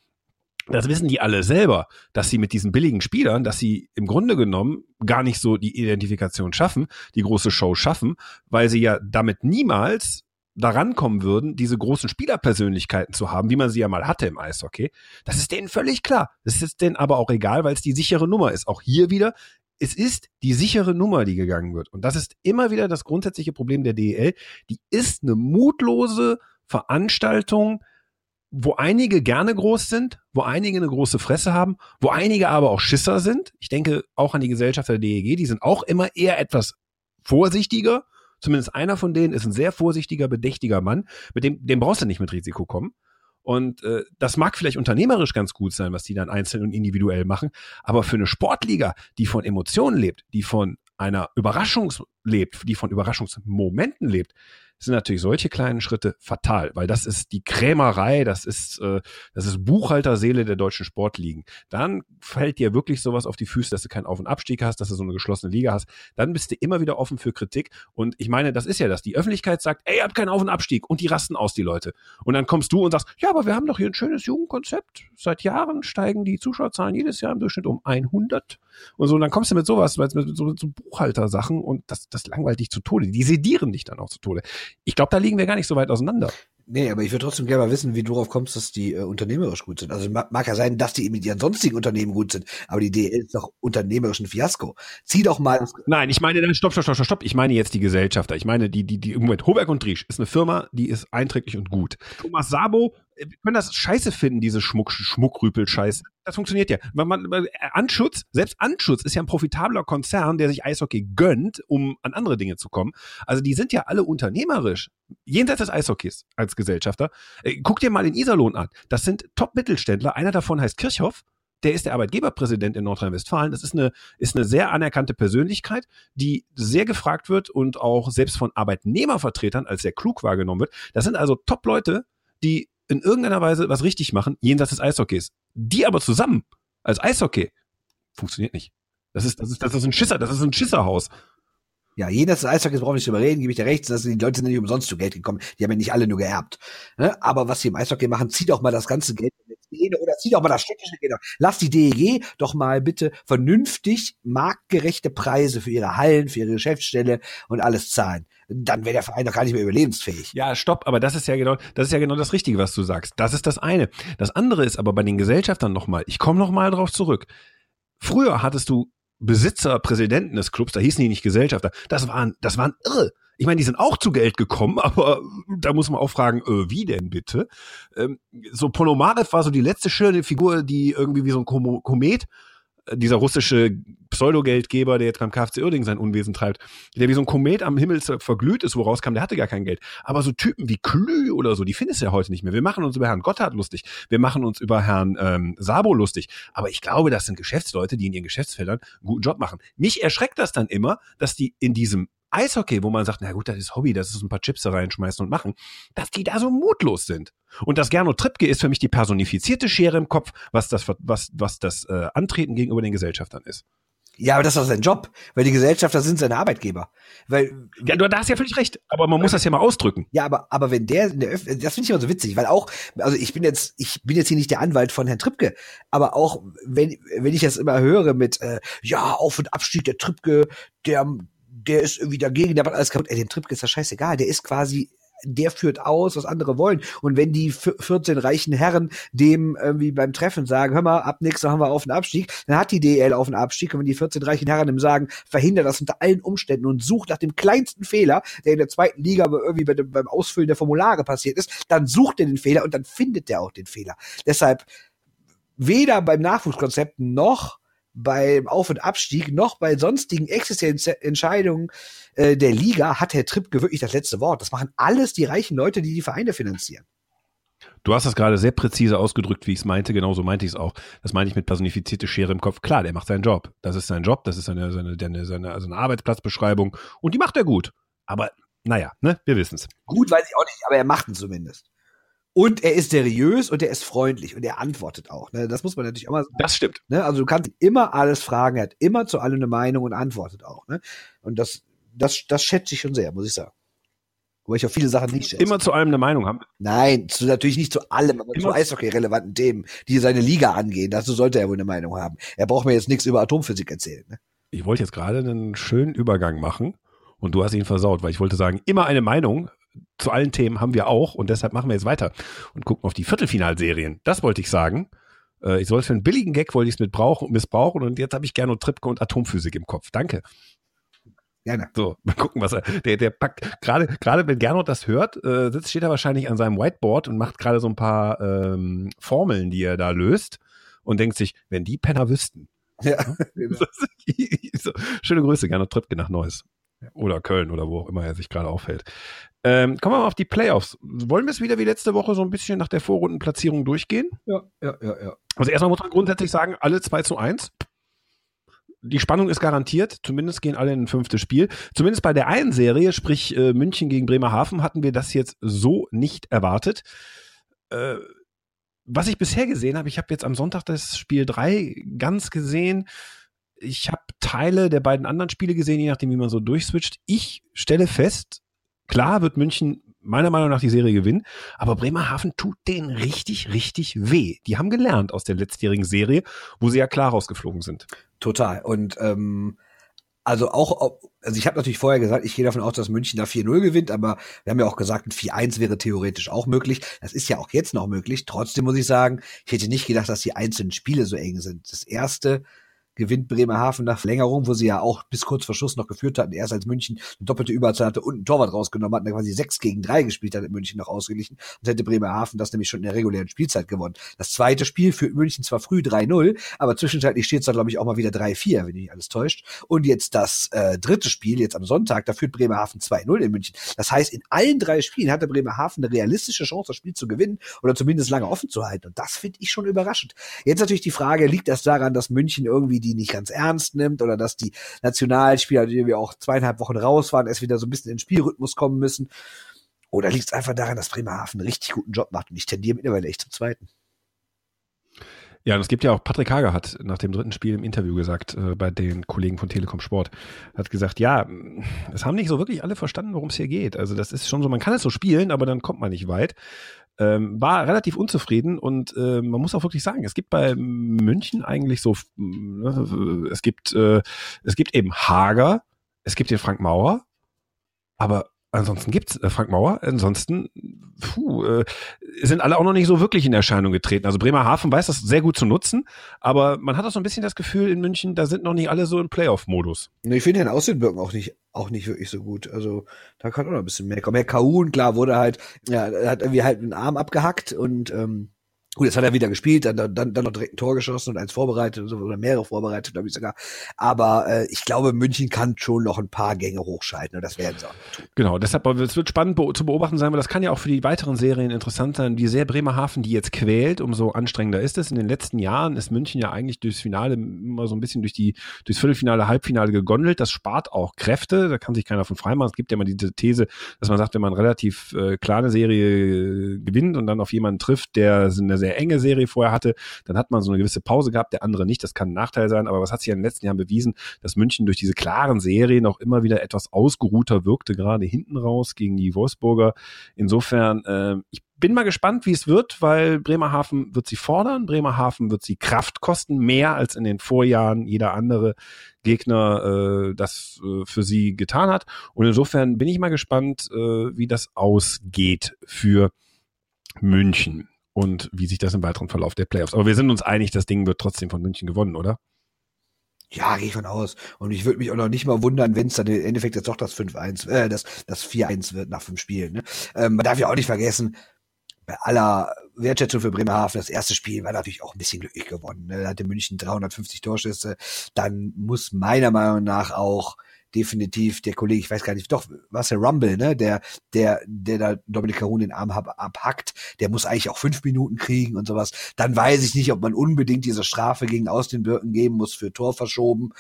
[SPEAKER 2] das wissen die alle selber, dass sie mit diesen billigen Spielern, dass sie im Grunde genommen gar nicht so die Identifikation schaffen, die große Show schaffen, weil sie ja damit niemals daran kommen würden, diese großen Spielerpersönlichkeiten zu haben, wie man sie ja mal hatte im Eishockey. Das ist denen völlig klar. Das ist denen aber auch egal, weil es die sichere Nummer ist. Auch hier wieder, es ist die sichere Nummer, die gegangen wird. Und das ist immer wieder das grundsätzliche Problem der DEL. Die ist eine mutlose Veranstaltung, wo einige gerne groß sind, wo einige eine große Fresse haben, wo einige aber auch Schisser sind. Ich denke auch an die Gesellschaft der DEG, die sind auch immer eher etwas vorsichtiger. Zumindest einer von denen ist ein sehr vorsichtiger, bedächtiger Mann, mit dem, dem brauchst du nicht mit Risiko kommen. Und äh, das mag vielleicht unternehmerisch ganz gut sein, was die dann einzeln und individuell machen, aber für eine Sportliga, die von Emotionen lebt, die von einer Überraschung lebt, die von Überraschungsmomenten lebt, sind natürlich solche kleinen Schritte fatal, weil das ist die Krämerei, das ist, äh, das ist Buchhalterseele der deutschen Sportligen. Dann fällt dir wirklich sowas auf die Füße, dass du keinen Auf- und Abstieg hast, dass du so eine geschlossene Liga hast. Dann bist du immer wieder offen für Kritik. Und ich meine, das ist ja das. Die Öffentlichkeit sagt, ey, ihr habt keinen Auf- und Abstieg. Und die rasten aus, die Leute. Und dann kommst du und sagst, ja, aber wir haben doch hier ein schönes Jugendkonzept. Seit Jahren steigen die Zuschauerzahlen jedes Jahr im Durchschnitt um 100. Und so, und dann kommst du mit sowas, mit, so, mit so Buchhaltersachen und das, das langweilt dich zu Tode. Die sedieren dich dann auch zu Tode. Ich glaube, da liegen wir gar nicht so weit auseinander.
[SPEAKER 3] Nee, aber ich würde trotzdem gerne mal wissen, wie du darauf kommst, dass die äh, unternehmerisch gut sind. Also mag, mag ja sein, dass die mit ihren sonstigen Unternehmen gut sind, aber die DL ist doch unternehmerisch ein Fiasko. Zieh doch mal.
[SPEAKER 2] Nein, ich meine, dann stopp, stopp, stopp, stopp. Ich meine jetzt die Gesellschafter. Ich meine, die, die, die, Moment, Hoberg und Driesch ist eine Firma, die ist einträglich und gut. Thomas Sabo, wir können das scheiße finden, diese Schmuck, Schmuckrüpel-Scheiße. Das funktioniert ja. Man, man, äh, Anschutz, selbst Anschutz ist ja ein profitabler Konzern, der sich Eishockey gönnt, um an andere Dinge zu kommen. Also die sind ja alle unternehmerisch. Jenseits des Eishockeys als Gesellschafter. Äh, guck dir mal den Iserlohn an. Das sind Top-Mittelständler. Einer davon heißt Kirchhoff. Der ist der Arbeitgeberpräsident in Nordrhein-Westfalen. Das ist eine, ist eine sehr anerkannte Persönlichkeit, die sehr gefragt wird und auch selbst von Arbeitnehmervertretern als sehr klug wahrgenommen wird. Das sind also Top-Leute, die in irgendeiner Weise was richtig machen, jenseits des Eishockeys. Die aber zusammen als Eishockey funktioniert nicht. Das ist, das ist, das ist ein Schisser, das ist ein Schisserhaus.
[SPEAKER 3] Ja, jedes Eishockey brauchen wir nicht drüber reden, gebe ich dir recht, dass die Leute sind nicht umsonst zu Geld gekommen. Die haben ja nicht alle nur geerbt. Ne? Aber was sie im Eishockey machen, zieh doch mal das ganze Geld oder zieh doch mal das städtische Geld. Lass die DEG doch mal bitte vernünftig marktgerechte Preise für ihre Hallen, für ihre Geschäftsstelle und alles zahlen. Dann wäre der Verein doch gar nicht mehr überlebensfähig.
[SPEAKER 2] Ja, stopp, aber das ist ja genau, das ist ja genau das Richtige, was du sagst. Das ist das eine. Das andere ist aber bei den Gesellschaftern nochmal, ich komme nochmal drauf zurück. Früher hattest du Besitzer, Präsidenten des Clubs, da hießen die nicht Gesellschafter. Das waren, das waren irre. Ich meine, die sind auch zu Geld gekommen, aber da muss man auch fragen, äh, wie denn bitte? Ähm, so Ponomarev war so die letzte schöne Figur, die irgendwie wie so ein Kom Komet, dieser russische Pseudogeldgeber, der jetzt beim KfC Uerdingen sein Unwesen treibt, der wie so ein Komet am Himmel verglüht ist, woraus kam, der hatte gar kein Geld. Aber so Typen wie Klü oder so, die findest du ja heute nicht mehr. Wir machen uns über Herrn Gotthard lustig, wir machen uns über Herrn ähm, Sabo lustig. Aber ich glaube, das sind Geschäftsleute, die in ihren Geschäftsfeldern einen guten Job machen. Mich erschreckt das dann immer, dass die in diesem Eishockey, wo man sagt, na gut, das ist Hobby, das ist ein paar Chips da reinschmeißen und machen, dass die da so mutlos sind. Und das Gernot Trippke ist für mich die personifizierte Schere im Kopf, was das, was, was das äh, Antreten gegenüber den Gesellschaftern ist.
[SPEAKER 3] Ja, aber das ist doch sein Job, weil die Gesellschafter sind seine Arbeitgeber. Weil
[SPEAKER 2] ja, du, hast ja völlig recht, aber man muss das ja mal ausdrücken.
[SPEAKER 3] Ja, aber aber wenn der in der Öf das finde ich immer so witzig, weil auch also ich bin jetzt ich bin jetzt hier nicht der Anwalt von Herrn Trippke, aber auch wenn wenn ich das immer höre mit äh, ja Auf und Abstieg der Trippke, der der ist irgendwie dagegen, der macht alles kaputt. Ey, dem Trippke ist das scheißegal, der ist quasi der führt aus, was andere wollen. Und wenn die 14 reichen Herren dem irgendwie beim Treffen sagen, hör mal, ab nächstes haben wir auf den Abstieg, dann hat die DL auf den Abstieg. Und wenn die 14 reichen Herren ihm sagen, verhindert das unter allen Umständen und sucht nach dem kleinsten Fehler, der in der zweiten Liga irgendwie bei dem, beim Ausfüllen der Formulare passiert ist, dann sucht er den Fehler und dann findet er auch den Fehler. Deshalb weder beim Nachwuchskonzept noch beim Auf- und Abstieg noch bei sonstigen Existenzentscheidungen äh, der Liga hat Herr Trippke wirklich das letzte Wort. Das machen alles die reichen Leute, die die Vereine finanzieren.
[SPEAKER 2] Du hast das gerade sehr präzise ausgedrückt, wie ich es meinte. Genauso meinte ich es auch. Das meine ich mit personifizierte Schere im Kopf. Klar, der macht seinen Job. Das ist sein Job. Das ist seine, seine, seine, seine also eine Arbeitsplatzbeschreibung. Und die macht er gut. Aber naja, ne, wir wissen es.
[SPEAKER 3] Gut weiß ich auch nicht, aber er macht ihn zumindest. Und er ist seriös und er ist freundlich und er antwortet auch. Ne? Das muss man natürlich auch mal sagen.
[SPEAKER 2] Das stimmt.
[SPEAKER 3] Ne? Also du kannst immer alles fragen, er hat immer zu allem eine Meinung und antwortet auch. Ne? Und das, das, das schätze ich schon sehr, muss ich sagen. Wobei ich auch viele Sachen nicht schätze.
[SPEAKER 2] Immer zu allem eine Meinung haben.
[SPEAKER 3] Nein, zu, natürlich nicht zu allem, aber immer zu Eishockey-relevanten Themen, die seine Liga angehen. Dazu sollte er wohl eine Meinung haben. Er braucht mir jetzt nichts über Atomphysik erzählen. Ne?
[SPEAKER 2] Ich wollte jetzt gerade einen schönen Übergang machen und du hast ihn versaut, weil ich wollte sagen, immer eine Meinung, zu allen Themen haben wir auch und deshalb machen wir jetzt weiter und gucken auf die Viertelfinalserien. Das wollte ich sagen. Äh, ich soll für einen billigen Gag wollte ich es missbrauchen und jetzt habe ich Gernot Trippke und Atomphysik im Kopf. Danke.
[SPEAKER 3] Gerne.
[SPEAKER 2] So, mal gucken, was er. Der, der packt, gerade, gerade wenn Gernot das hört, äh, sitzt, steht er wahrscheinlich an seinem Whiteboard und macht gerade so ein paar ähm, Formeln, die er da löst und denkt sich, wenn die Penner wüssten.
[SPEAKER 3] Ja, genau.
[SPEAKER 2] so, schöne Grüße, Gernot Trippke nach Neuss. Oder Köln oder wo auch immer er sich gerade aufhält. Ähm, kommen wir mal auf die Playoffs. Wollen wir es wieder wie letzte Woche so ein bisschen nach der Vorrundenplatzierung durchgehen?
[SPEAKER 3] Ja, ja, ja, ja.
[SPEAKER 2] Also erstmal muss man grundsätzlich sagen, alle 2 zu 1. die Spannung ist garantiert. Zumindest gehen alle in ein fünftes Spiel. Zumindest bei der einen Serie, sprich äh, München gegen Bremerhaven, hatten wir das jetzt so nicht erwartet. Äh, was ich bisher gesehen habe, ich habe jetzt am Sonntag das Spiel 3 ganz gesehen. Ich habe Teile der beiden anderen Spiele gesehen, je nachdem, wie man so durchswitcht. Ich stelle fest, klar wird München meiner Meinung nach die Serie gewinnen, aber Bremerhaven tut denen richtig, richtig weh. Die haben gelernt aus der letztjährigen Serie, wo sie ja klar rausgeflogen sind.
[SPEAKER 3] Total. Und ähm, also auch, also ich habe natürlich vorher gesagt, ich gehe davon aus, dass München da 4-0 gewinnt, aber wir haben ja auch gesagt, ein 4-1 wäre theoretisch auch möglich. Das ist ja auch jetzt noch möglich. Trotzdem muss ich sagen, ich hätte nicht gedacht, dass die einzelnen Spiele so eng sind. Das erste gewinnt Bremerhaven nach Verlängerung, wo sie ja auch bis kurz vor Schluss noch geführt hatten. Erst als München eine doppelte Überzahl hatte und ein Torwart rausgenommen hat, quasi 6 gegen 3 gespielt hat, in München noch ausgeglichen. Und hätte Bremerhaven das nämlich schon in der regulären Spielzeit gewonnen. Das zweite Spiel führt München zwar früh 3-0, aber zwischenzeitlich steht es da, glaube ich, auch mal wieder 3-4, wenn mich alles täuscht. Und jetzt das äh, dritte Spiel, jetzt am Sonntag, da führt Bremerhaven 2-0 in München. Das heißt, in allen drei Spielen hatte Bremerhaven eine realistische Chance, das Spiel zu gewinnen oder zumindest lange offen zu halten. Und das finde ich schon überraschend. Jetzt natürlich die Frage, liegt das daran, dass München irgendwie die nicht ganz ernst nimmt oder dass die Nationalspieler, die wir auch zweieinhalb Wochen raus waren, erst wieder so ein bisschen in den Spielrhythmus kommen müssen. Oder liegt es einfach daran, dass Bremerhaven einen richtig guten Job macht und ich tendiere mittlerweile echt zum zweiten.
[SPEAKER 2] Ja, und es gibt ja auch, Patrick Hager hat nach dem dritten Spiel im Interview gesagt, äh, bei den Kollegen von Telekom Sport, hat gesagt, ja, es haben nicht so wirklich alle verstanden, worum es hier geht. Also das ist schon so, man kann es so spielen, aber dann kommt man nicht weit ähm, war relativ unzufrieden und äh, man muss auch wirklich sagen, es gibt bei München eigentlich so, äh, es gibt, äh, es gibt eben Hager, es gibt den Frank Mauer, aber ansonsten gibt's äh, Frank Mauer, ansonsten puh, äh, sind alle auch noch nicht so wirklich in Erscheinung getreten. Also Bremerhaven weiß das sehr gut zu nutzen, aber man hat auch so ein bisschen das Gefühl in München, da sind noch nicht alle so im Playoff-Modus.
[SPEAKER 3] Ich finde den Außenwirken auch nicht auch nicht wirklich so gut. Also da kann auch noch ein bisschen mehr kommen. Herr Kaun, klar, wurde halt, ja, hat irgendwie halt einen Arm abgehackt und ähm, Gut, jetzt hat er wieder gespielt, dann, dann, dann noch direkt ein Tor geschossen und eins vorbereitet und so, oder mehrere vorbereitet, glaube ich sogar. Aber äh, ich glaube, München kann schon noch ein paar Gänge hochschalten und das werden sie auch.
[SPEAKER 2] Genau, deshalb es wird spannend zu beobachten sein, weil das kann ja auch für die weiteren Serien interessant sein, wie sehr Bremerhaven die jetzt quält, umso anstrengender ist es. In den letzten Jahren ist München ja eigentlich durchs Finale immer so ein bisschen durch die durchs Viertelfinale, Halbfinale gegondelt. Das spart auch Kräfte, da kann sich keiner von freimachen. Es gibt ja immer diese These, dass man sagt, wenn man relativ äh, kleine Serie gewinnt und dann auf jemanden trifft, der eine sehr enge Serie vorher hatte, dann hat man so eine gewisse Pause gehabt, der andere nicht. Das kann ein Nachteil sein, aber was hat sich in den letzten Jahren bewiesen, dass München durch diese klaren Serien auch immer wieder etwas ausgeruhter wirkte, gerade hinten raus gegen die Wolfsburger. Insofern, äh, ich bin mal gespannt, wie es wird, weil Bremerhaven wird sie fordern, Bremerhaven wird sie Kraft kosten, mehr als in den Vorjahren jeder andere Gegner äh, das äh, für sie getan hat. Und insofern bin ich mal gespannt, äh, wie das ausgeht für München und wie sich das im weiteren Verlauf der Playoffs. Aber wir sind uns einig, das Ding wird trotzdem von München gewonnen, oder?
[SPEAKER 3] Ja, gehe ich von aus. Und ich würde mich auch noch nicht mal wundern, wenn es dann im Endeffekt jetzt doch das 5-1, äh, das, das 4-1 wird nach fünf Spielen. Ne? Ähm, man darf ja auch nicht vergessen, bei aller Wertschätzung für Bremerhaven, das erste Spiel war natürlich auch ein bisschen glücklich gewonnen. Ne? Da hatte München 350 Torschüsse. Dann muss meiner Meinung nach auch definitiv der Kollege, ich weiß gar nicht, doch, was der Rumble, ne, der, der, der da Dominik Karun den Arm ab, abhackt, der muss eigentlich auch fünf Minuten kriegen und sowas. Dann weiß ich nicht, ob man unbedingt diese Strafe gegen aus den Birken geben muss für Tor verschoben.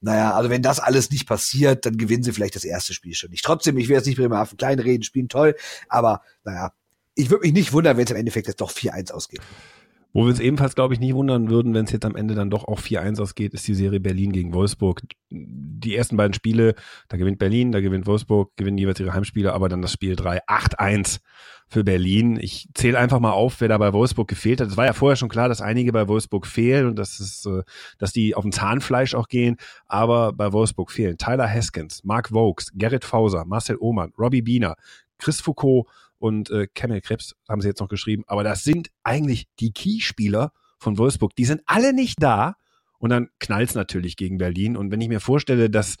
[SPEAKER 3] Naja, also wenn das alles nicht passiert, dann gewinnen sie vielleicht das erste Spiel schon nicht. Trotzdem, ich will jetzt nicht Bremerhaven klein reden, spielen toll, aber naja, ich würde mich nicht wundern, wenn es im Endeffekt jetzt doch 4-1 ausgeht.
[SPEAKER 2] Wo wir uns ebenfalls, glaube ich, nicht wundern würden, wenn es jetzt am Ende dann doch auch 4-1 ausgeht, ist die Serie Berlin gegen Wolfsburg. Die ersten beiden Spiele, da gewinnt Berlin, da gewinnt Wolfsburg, gewinnen jeweils ihre Heimspiele, aber dann das Spiel 3, 8-1 für Berlin. Ich zähle einfach mal auf, wer da bei Wolfsburg gefehlt hat. Es war ja vorher schon klar, dass einige bei Wolfsburg fehlen und dass, es, äh, dass die auf dem Zahnfleisch auch gehen, aber bei Wolfsburg fehlen Tyler Haskins, Mark Vokes, Gerrit Fauser, Marcel Ohmann, Robbie Biener, Chris Foucault, und äh, Camel Krebs haben sie jetzt noch geschrieben. Aber das sind eigentlich die Keyspieler von Wolfsburg. Die sind alle nicht da. Und dann knallt's natürlich gegen Berlin. Und wenn ich mir vorstelle, dass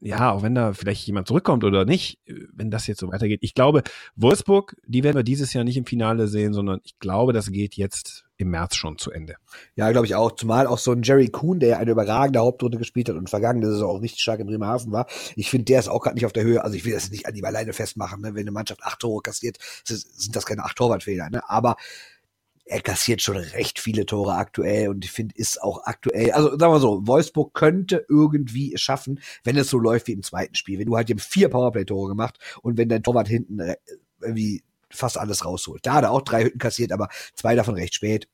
[SPEAKER 2] ja, auch wenn da vielleicht jemand zurückkommt oder nicht, wenn das jetzt so weitergeht. Ich glaube, Wolfsburg, die werden wir dieses Jahr nicht im Finale sehen, sondern ich glaube, das geht jetzt im März schon zu Ende.
[SPEAKER 3] Ja, glaube ich auch. Zumal auch so ein Jerry Kuhn, der eine überragende Hauptrunde gespielt hat und vergangene Saison auch richtig stark in Bremerhaven war. Ich finde, der ist auch gerade nicht auf der Höhe. Also ich will das nicht an ihm alleine festmachen. Ne? Wenn eine Mannschaft acht Tore kassiert, sind das keine acht Torwartfehler. Ne? Aber er kassiert schon recht viele Tore aktuell und ich finde, ist auch aktuell, also sagen wir so, Wolfsburg könnte irgendwie es schaffen, wenn es so läuft wie im zweiten Spiel. Wenn du halt eben vier Powerplay-Tore gemacht und wenn dein Torwart hinten äh, irgendwie fast alles rausholt. Da hat er auch drei Hütten kassiert, aber zwei davon recht spät.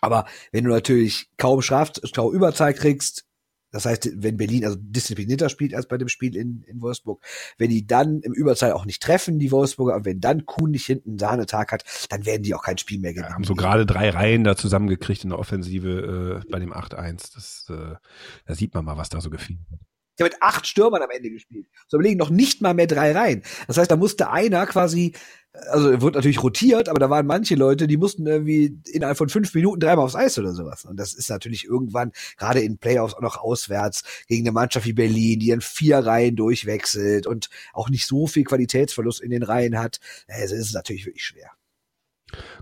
[SPEAKER 3] Aber wenn du natürlich kaum Straf, kaum Überzahl kriegst, das heißt, wenn Berlin also disziplinierter spielt als bei dem Spiel in, in Wolfsburg, wenn die dann im Überzahl auch nicht treffen, die Wolfsburger, und wenn dann Kuhn nicht hinten einen Sahnetag hat, dann werden die auch kein Spiel mehr gewinnen.
[SPEAKER 2] Ja, haben so gerade drei Reihen da zusammengekriegt in der Offensive äh, bei dem 8-1. Das, äh, da sieht man mal, was da so gefiel.
[SPEAKER 3] Ich habe mit acht Stürmern am Ende gespielt. So überlegen, noch nicht mal mehr drei Reihen. Das heißt, da musste einer quasi, also er wurde natürlich rotiert, aber da waren manche Leute, die mussten irgendwie innerhalb von fünf Minuten dreimal aufs Eis oder sowas. Und das ist natürlich irgendwann, gerade in Playoffs auch noch auswärts, gegen eine Mannschaft wie Berlin, die in vier Reihen durchwechselt und auch nicht so viel Qualitätsverlust in den Reihen hat. Ist es natürlich wirklich schwer.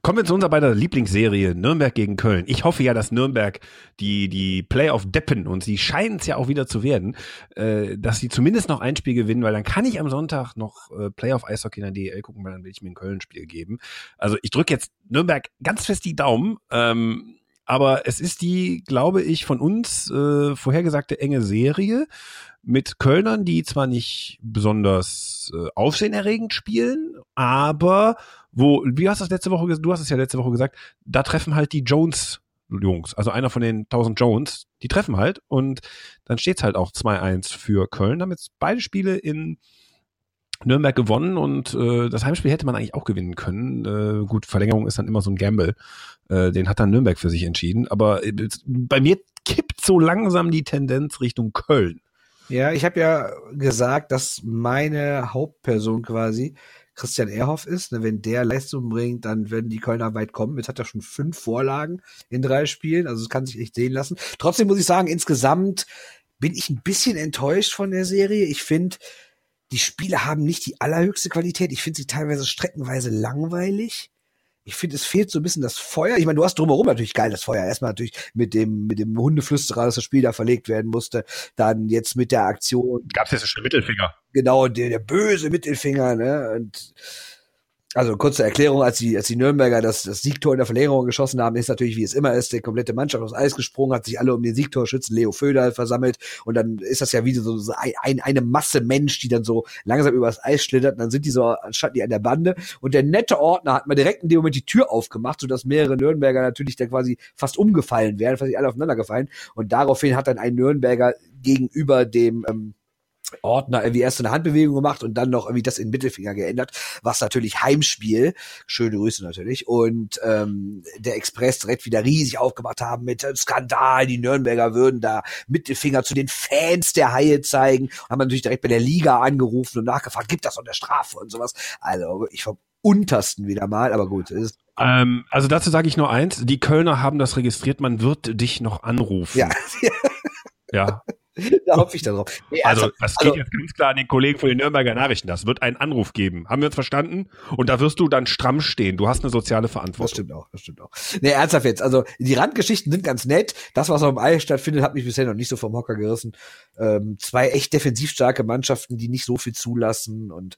[SPEAKER 2] Kommen wir zu unserer beider Lieblingsserie Nürnberg gegen Köln. Ich hoffe ja, dass Nürnberg die, die Playoff deppen und sie scheinen es ja auch wieder zu werden, äh, dass sie zumindest noch ein Spiel gewinnen, weil dann kann ich am Sonntag noch äh, Playoff Eishockey in der DL gucken, weil dann will ich mir ein Köln-Spiel geben. Also ich drücke jetzt Nürnberg ganz fest die Daumen. Ähm, aber es ist die, glaube ich, von uns äh, vorhergesagte enge Serie mit Kölnern, die zwar nicht besonders äh, aufsehenerregend spielen, aber wo, wie hast du das letzte Woche gesagt? Du hast es ja letzte Woche gesagt, da treffen halt die Jones Jungs, also einer von den 1000 Jones, die treffen halt und dann steht's halt auch 2-1 für Köln. Jetzt beide Spiele in Nürnberg gewonnen und äh, das Heimspiel hätte man eigentlich auch gewinnen können. Äh, gut, Verlängerung ist dann immer so ein Gamble. Äh, den hat dann Nürnberg für sich entschieden. Aber äh, bei mir kippt so langsam die Tendenz Richtung Köln.
[SPEAKER 3] Ja, ich habe ja gesagt, dass meine Hauptperson quasi Christian Ehrhoff ist. Ne, wenn der Leistung bringt, dann werden die Kölner weit kommen. Jetzt hat er schon fünf Vorlagen in drei Spielen, also es kann sich echt sehen lassen. Trotzdem muss ich sagen, insgesamt bin ich ein bisschen enttäuscht von der Serie. Ich finde, die Spiele haben nicht die allerhöchste Qualität. Ich finde sie teilweise streckenweise langweilig ich finde, es fehlt so ein bisschen das Feuer. Ich meine, du hast drumherum natürlich geiles Feuer. Erstmal natürlich mit dem, mit dem Hundeflüsterer, dass das Spiel da verlegt werden musste. Dann jetzt mit der Aktion.
[SPEAKER 2] Gab es jetzt schon Mittelfinger?
[SPEAKER 3] Genau, der, der böse Mittelfinger, ne? Und also kurze Erklärung, als die, als die Nürnberger das, das Siegtor in der Verlängerung geschossen haben, ist natürlich, wie es immer ist, die komplette Mannschaft aufs Eis gesprungen, hat sich alle um den Siegtorschützen Leo Föderl versammelt und dann ist das ja wieder so, ein, eine Masse Mensch, die dann so langsam übers Eis schlittert und dann sind die so, anstatt die an der Bande und der nette Ordner hat mal direkt in dem Moment die Tür aufgemacht, sodass mehrere Nürnberger natürlich da quasi fast umgefallen wären, fast alle aufeinander gefallen und daraufhin hat dann ein Nürnberger gegenüber dem ähm, Ordner irgendwie erst eine Handbewegung gemacht und dann noch irgendwie das in Mittelfinger geändert, was natürlich Heimspiel, schöne Grüße natürlich, und ähm, der Express direkt wieder riesig aufgemacht haben mit Skandal, die Nürnberger würden da Mittelfinger zu den Fans der Haie zeigen, haben natürlich direkt bei der Liga angerufen und nachgefragt, gibt das unter Strafe und sowas. Also ich vom untersten wieder mal, aber gut.
[SPEAKER 2] Ähm, also dazu sage ich nur eins, die Kölner haben das registriert, man wird dich noch anrufen.
[SPEAKER 3] Ja.
[SPEAKER 2] ja.
[SPEAKER 3] da hoffe ich darauf.
[SPEAKER 2] Nee, also, also, das geht also, jetzt ganz klar an den Kollegen von den Nürnberger Nachrichten. Das wird einen Anruf geben. Haben wir uns verstanden? Und da wirst du dann stramm stehen. Du hast eine soziale Verantwortung.
[SPEAKER 3] Das stimmt auch, das stimmt auch. Nee, ernsthaft jetzt. Also, die Randgeschichten sind ganz nett. Das, was auf dem Eis stattfindet, hat mich bisher noch nicht so vom Hocker gerissen. Ähm, zwei echt defensiv starke Mannschaften, die nicht so viel zulassen und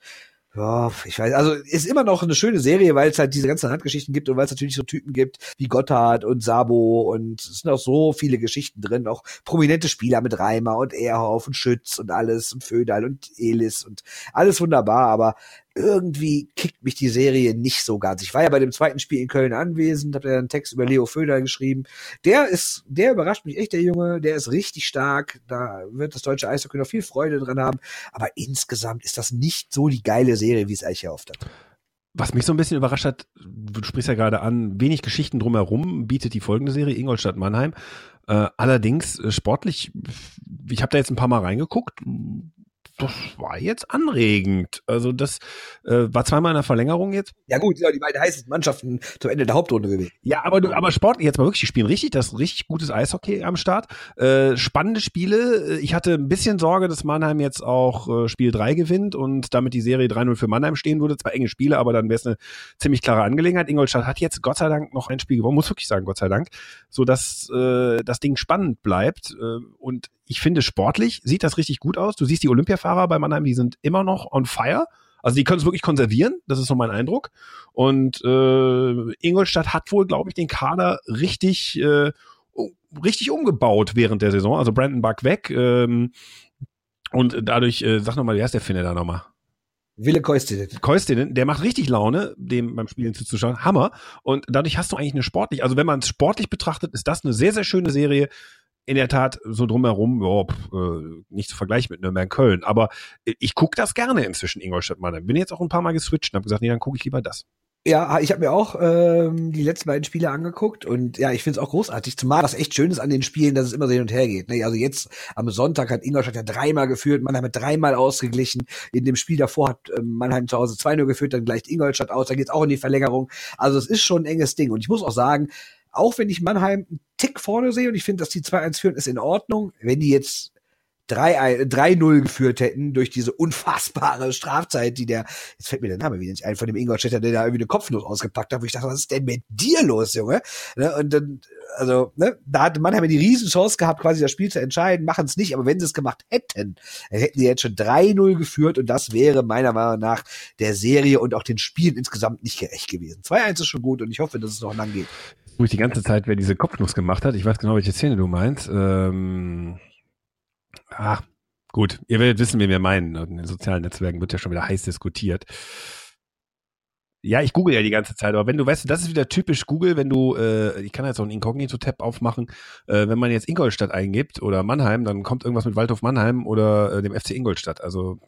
[SPEAKER 3] ja, ich weiß, also ist immer noch eine schöne Serie, weil es halt diese ganzen Handgeschichten gibt und weil es natürlich so Typen gibt wie Gotthard und Sabo und es sind auch so viele Geschichten drin, auch prominente Spieler mit Reimer und Ehrhoff und Schütz und alles und Födal und Elis und alles wunderbar, aber irgendwie kickt mich die Serie nicht so ganz. Ich war ja bei dem zweiten Spiel in Köln anwesend, habe ja einen Text über Leo Föder geschrieben. Der ist, der überrascht mich echt, der Junge, der ist richtig stark. Da wird das deutsche Eishockey noch viel Freude dran haben. Aber insgesamt ist das nicht so die geile Serie, wie es eigentlich erhofft hat.
[SPEAKER 2] Was mich so ein bisschen überrascht hat, du sprichst ja gerade an, wenig Geschichten drumherum bietet die folgende Serie Ingolstadt Mannheim. Äh, allerdings äh, sportlich, ich habe da jetzt ein paar Mal reingeguckt, das war jetzt anregend. Also das äh, war zweimal in der Verlängerung jetzt.
[SPEAKER 3] Ja gut, ja, die beiden heißesten Mannschaften zum Ende der Hauptrunde gewesen.
[SPEAKER 2] Ja, aber du, aber Sport jetzt mal wirklich, die spielen richtig, das ist richtig gutes Eishockey am Start. Äh, spannende Spiele. Ich hatte ein bisschen Sorge, dass Mannheim jetzt auch äh, Spiel 3 gewinnt und damit die Serie 3-0 für Mannheim stehen würde. Zwar enge Spiele, aber dann wäre es eine ziemlich klare Angelegenheit. Ingolstadt hat jetzt Gott sei Dank noch ein Spiel gewonnen, muss wirklich sagen, Gott sei Dank, so dass äh, das Ding spannend bleibt äh, und ich finde sportlich sieht das richtig gut aus. Du siehst die Olympiafahrer bei Mannheim, die sind immer noch on fire. Also die können es wirklich konservieren, das ist so mein Eindruck. Und äh, Ingolstadt hat wohl, glaube ich, den Kader richtig, äh, richtig umgebaut während der Saison. Also Brandon Buck weg. Ähm, und dadurch, äh, sag nochmal, wer ist der Finne da nochmal?
[SPEAKER 3] Wille Koistinen.
[SPEAKER 2] Koistinen, der macht richtig Laune, dem beim Spielen zuzuschauen. Hammer. Und dadurch hast du eigentlich eine sportlich, also wenn man es sportlich betrachtet, ist das eine sehr, sehr schöne Serie. In der Tat, so drumherum, oh, pff, äh, nicht zu vergleichen mit Nürnberg Köln. Aber ich gucke das gerne inzwischen, Ingolstadt mal. Bin jetzt auch ein paar Mal geswitcht und habe gesagt, nee, dann gucke ich lieber das.
[SPEAKER 3] Ja, ich habe mir auch ähm, die letzten beiden Spiele angeguckt und ja, ich finde es auch großartig. Zumal was echt schön ist an den Spielen, dass es immer so hin und her geht. Ne? Also jetzt am Sonntag hat Ingolstadt ja dreimal geführt, Mannheim hat dreimal ausgeglichen. In dem Spiel davor hat ähm, Mannheim zu Hause 2-0 geführt, dann gleicht Ingolstadt aus, dann geht's auch in die Verlängerung. Also es ist schon ein enges Ding. Und ich muss auch sagen, auch wenn ich Mannheim einen Tick vorne sehe und ich finde, dass die 2-1 führen, ist in Ordnung. Wenn die jetzt 3-0 geführt hätten durch diese unfassbare Strafzeit, die der, jetzt fällt mir der Name wieder nicht ein, von dem Ingolstädter, der da irgendwie eine Kopfnuss ausgepackt hat, wo ich dachte, was ist denn mit dir los, Junge? Ne, und dann, also, ne, da hatte man ja die Riesenchance gehabt, quasi das Spiel zu entscheiden, machen es nicht, aber wenn sie es gemacht hätten, dann hätten sie jetzt schon 3-0 geführt und das wäre meiner Meinung nach der Serie und auch den Spielen insgesamt nicht gerecht gewesen. 2-1 ist schon gut und ich hoffe, dass es noch lang geht.
[SPEAKER 2] Wo ich die ganze Zeit, wer diese Kopfnuss gemacht hat, ich weiß genau, welche Szene du meinst, ähm Ach, gut. Ihr werdet wissen, wen wir meinen. In den sozialen Netzwerken wird ja schon wieder heiß diskutiert. Ja, ich google ja die ganze Zeit, aber wenn du weißt, das ist wieder typisch Google, wenn du, äh, ich kann jetzt auch einen Inkognito-Tab aufmachen, äh, wenn man jetzt Ingolstadt eingibt oder Mannheim, dann kommt irgendwas mit Waldhof Mannheim oder äh, dem FC Ingolstadt. Also,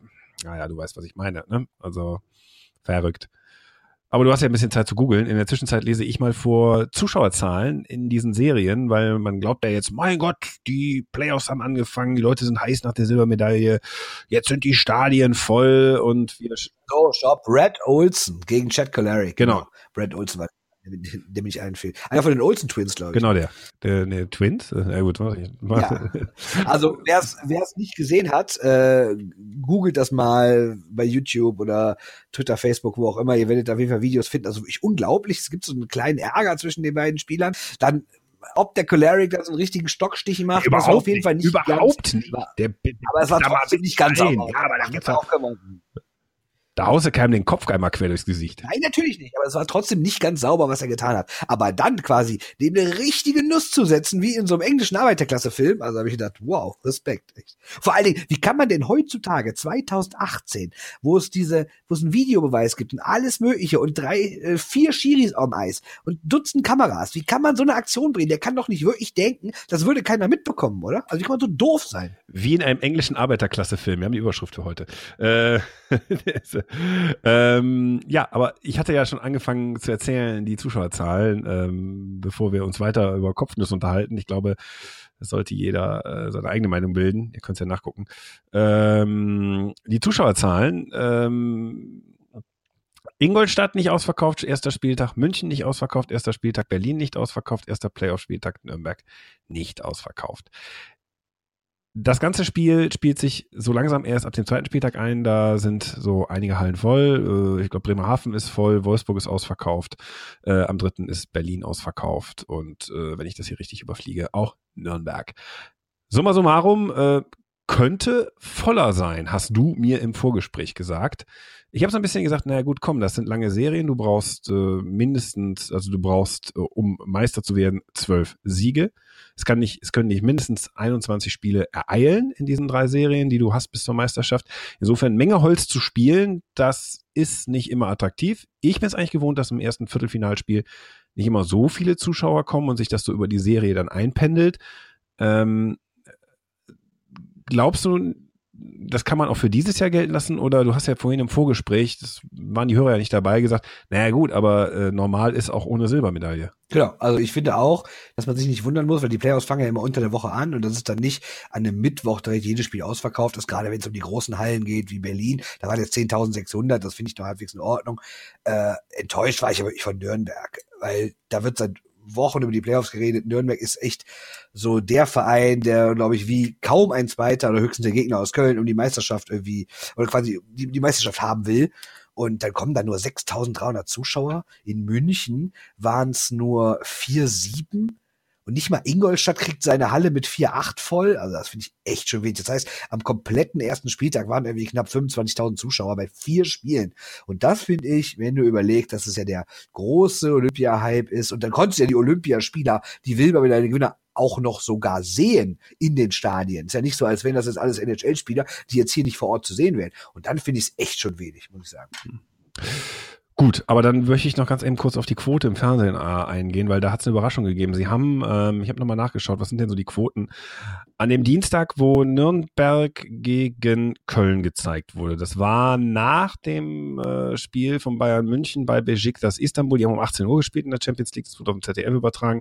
[SPEAKER 2] naja, du weißt, was ich meine, ne? Also, verrückt. Aber du hast ja ein bisschen Zeit zu googeln. In der Zwischenzeit lese ich mal vor Zuschauerzahlen in diesen Serien, weil man glaubt ja jetzt, mein Gott, die Playoffs haben angefangen, die Leute sind heiß nach der Silbermedaille, jetzt sind die Stadien voll und wir.
[SPEAKER 3] Oh, stopp, Brad Olsen gegen Chad Colary.
[SPEAKER 2] Genau. genau.
[SPEAKER 3] Brad Olsen war der mich einfällt. Einer von den Olsen Twins, glaube
[SPEAKER 2] ich. Genau der. Der, der Twins? Ja gut, mach ich.
[SPEAKER 3] Ja. Also wer es nicht gesehen hat, äh, googelt das mal bei YouTube oder Twitter, Facebook, wo auch immer. Ihr werdet auf jeden Fall Videos finden. Also wirklich unglaublich. Es gibt so einen kleinen Ärger zwischen den beiden Spielern. Dann ob der Choleric da so einen richtigen Stockstich macht,
[SPEAKER 2] überhaupt auf jeden Fall nicht.
[SPEAKER 3] Überhaupt nicht. Der,
[SPEAKER 2] aber es war trotzdem nicht ganz sauber. Ja, aber da gibt's auch da haust du keinem den Kopf einmal quer durchs Gesicht.
[SPEAKER 3] Nein, natürlich nicht. Aber es war trotzdem nicht ganz sauber, was er getan hat. Aber dann quasi dem eine richtige Nuss zu setzen, wie in so einem englischen Arbeiterklasse-Film, also habe ich gedacht, wow, Respekt. Echt. Vor allen Dingen, wie kann man denn heutzutage, 2018, wo es diese, wo es einen Videobeweis gibt und alles Mögliche und drei, äh, vier Schiris am Eis und Dutzend Kameras, wie kann man so eine Aktion bringen? Der kann doch nicht wirklich denken, das würde keiner mitbekommen, oder? Also wie kann man so doof sein?
[SPEAKER 2] Wie in einem englischen Arbeiterklasse-Film. Wir haben die Überschrift für heute. Äh, ähm, ja, aber ich hatte ja schon angefangen zu erzählen, die Zuschauerzahlen, ähm, bevor wir uns weiter über Kopfnuss unterhalten. Ich glaube, das sollte jeder äh, seine eigene Meinung bilden. Ihr könnt es ja nachgucken. Ähm, die Zuschauerzahlen, ähm, Ingolstadt nicht ausverkauft, erster Spieltag, München nicht ausverkauft, erster Spieltag, Berlin nicht ausverkauft, erster Playoff-Spieltag, Nürnberg nicht ausverkauft das ganze Spiel spielt sich so langsam erst ab dem zweiten Spieltag ein. Da sind so einige Hallen voll. Äh, ich glaube, Bremerhaven ist voll, Wolfsburg ist ausverkauft. Äh, am dritten ist Berlin ausverkauft. Und äh, wenn ich das hier richtig überfliege, auch Nürnberg. Summa summarum, könnte voller sein, hast du mir im Vorgespräch gesagt. Ich habe so ein bisschen gesagt, naja gut, komm, das sind lange Serien, du brauchst äh, mindestens, also du brauchst, äh, um Meister zu werden, zwölf Siege. Es kann nicht, es können nicht mindestens 21 Spiele ereilen in diesen drei Serien, die du hast bis zur Meisterschaft. Insofern Menge Holz zu spielen, das ist nicht immer attraktiv. Ich bin es eigentlich gewohnt, dass im ersten Viertelfinalspiel nicht immer so viele Zuschauer kommen und sich das so über die Serie dann einpendelt. Ähm, glaubst du, das kann man auch für dieses Jahr gelten lassen? Oder du hast ja vorhin im Vorgespräch, das waren die Hörer ja nicht dabei, gesagt, naja gut, aber äh, normal ist auch ohne Silbermedaille.
[SPEAKER 3] Genau, also ich finde auch, dass man sich nicht wundern muss, weil die Playoffs fangen ja immer unter der Woche an und das ist dann nicht an einem Mittwoch direkt jedes Spiel ausverkauft ist, gerade wenn es um die großen Hallen geht, wie Berlin, da waren jetzt 10.600, das finde ich noch halbwegs in Ordnung. Äh, enttäuscht war ich aber wirklich von Nürnberg, weil da wird seit Wochen über die Playoffs geredet. Nürnberg ist echt so der Verein, der, glaube ich, wie kaum ein zweiter oder höchstens der Gegner aus Köln um die Meisterschaft irgendwie, oder quasi die, die Meisterschaft haben will. Und dann kommen da nur 6300 Zuschauer. In München waren es nur 4, 7. Und nicht mal Ingolstadt kriegt seine Halle mit 4-8 voll. Also das finde ich echt schon wenig. Das heißt, am kompletten ersten Spieltag waren irgendwie knapp 25.000 Zuschauer bei vier Spielen. Und das finde ich, wenn du überlegst, dass es ja der große Olympia-Hype ist. Und dann konntest du ja die Olympiaspieler, die Gewinner auch noch sogar sehen in den Stadien. Ist ja nicht so, als wenn das jetzt alles NHL-Spieler, die jetzt hier nicht vor Ort zu sehen wären. Und dann finde ich es echt schon wenig, muss ich sagen.
[SPEAKER 2] Gut, aber dann möchte ich noch ganz eben kurz auf die Quote im Fernsehen äh, eingehen, weil da hat es eine Überraschung gegeben. Sie haben, ähm, ich habe nochmal nachgeschaut, was sind denn so die Quoten? An dem Dienstag, wo Nürnberg gegen Köln gezeigt wurde, das war nach dem äh, Spiel von Bayern München bei Besiktas Istanbul. Die haben um 18 Uhr gespielt in der Champions League, das wurde auf dem ZDF übertragen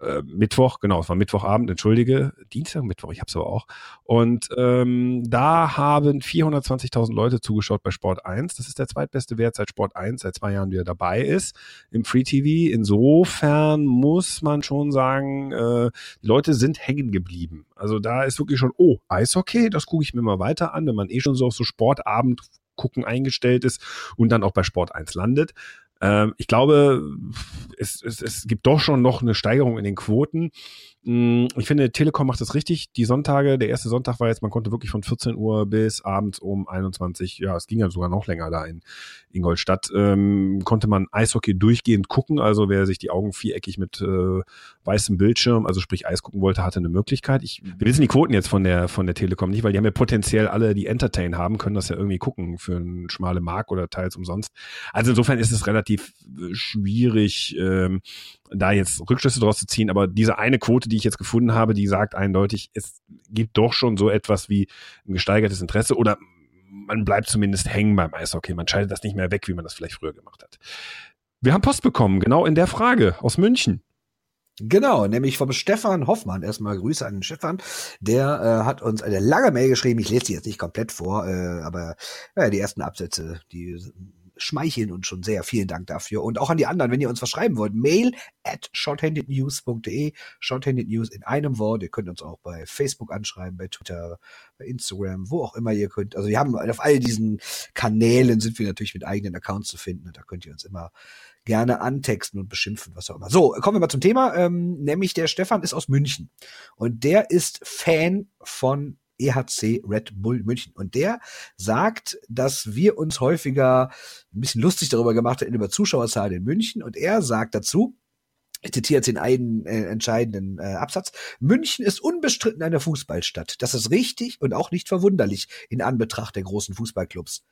[SPEAKER 2] äh, Mittwoch, genau, es war Mittwochabend, entschuldige, Dienstag, Mittwoch, ich hab's aber auch. Und ähm, da haben 420.000 Leute zugeschaut bei Sport 1. Das ist der zweitbeste Wert seit Sport 1, seit zwei Jahren, wie er dabei ist im Free TV. Insofern muss man schon sagen, äh, die Leute sind hängen geblieben. Also da ist wirklich schon, oh, Eishockey, das gucke ich mir mal weiter an, wenn man eh schon so auf so Sportabend gucken eingestellt ist und dann auch bei Sport 1 landet. Ähm, ich glaube, es, es, es gibt doch schon noch eine Steigerung in den Quoten. Mm, ich finde, Telekom macht das richtig. Die Sonntage, der erste Sonntag war jetzt, man konnte wirklich von 14 Uhr bis abends um 21, ja, es ging ja sogar noch länger da in Ingolstadt, ähm, konnte man Eishockey durchgehend gucken. Also wer sich die Augen viereckig mit äh, weißem Bildschirm, also sprich Eis gucken wollte, hatte eine Möglichkeit. Ich, wir wissen die Quoten jetzt von der, von der Telekom nicht, weil die haben ja potenziell alle, die Entertain haben, können das ja irgendwie gucken für einen schmale Mark oder teils umsonst. Also insofern ist es relativ äh, schwierig, ähm, da jetzt Rückschlüsse draus zu ziehen, aber diese eine Quote, die ich jetzt gefunden habe, die sagt eindeutig, es gibt doch schon so etwas wie ein gesteigertes Interesse oder man bleibt zumindest hängen beim Eishockey. Man schaltet das nicht mehr weg, wie man das vielleicht früher gemacht hat. Wir haben Post bekommen, genau in der Frage aus München.
[SPEAKER 3] Genau, nämlich vom Stefan Hoffmann. Erstmal Grüße an den Stefan. Der äh, hat uns eine lange Mail geschrieben. Ich lese sie jetzt nicht komplett vor, äh, aber ja, die ersten Absätze, die schmeicheln uns schon sehr. Vielen Dank dafür. Und auch an die anderen, wenn ihr uns was schreiben wollt, mail at shorthandednews.de. Shorthanded News in einem Wort. Ihr könnt uns auch bei Facebook anschreiben, bei Twitter, bei Instagram, wo auch immer ihr könnt. Also wir haben auf all diesen Kanälen sind wir natürlich mit eigenen Accounts zu finden. Da könnt ihr uns immer gerne antexten und beschimpfen, was auch immer. So, kommen wir mal zum Thema. Ähm, nämlich der Stefan ist aus München. Und der ist Fan von EHC Red Bull München. Und der sagt, dass wir uns häufiger ein bisschen lustig darüber gemacht haben, über Zuschauerzahlen in München. Und er sagt dazu, ich zitiere jetzt den einen äh, entscheidenden äh, Absatz. München ist unbestritten eine Fußballstadt. Das ist richtig und auch nicht verwunderlich in Anbetracht der großen Fußballclubs.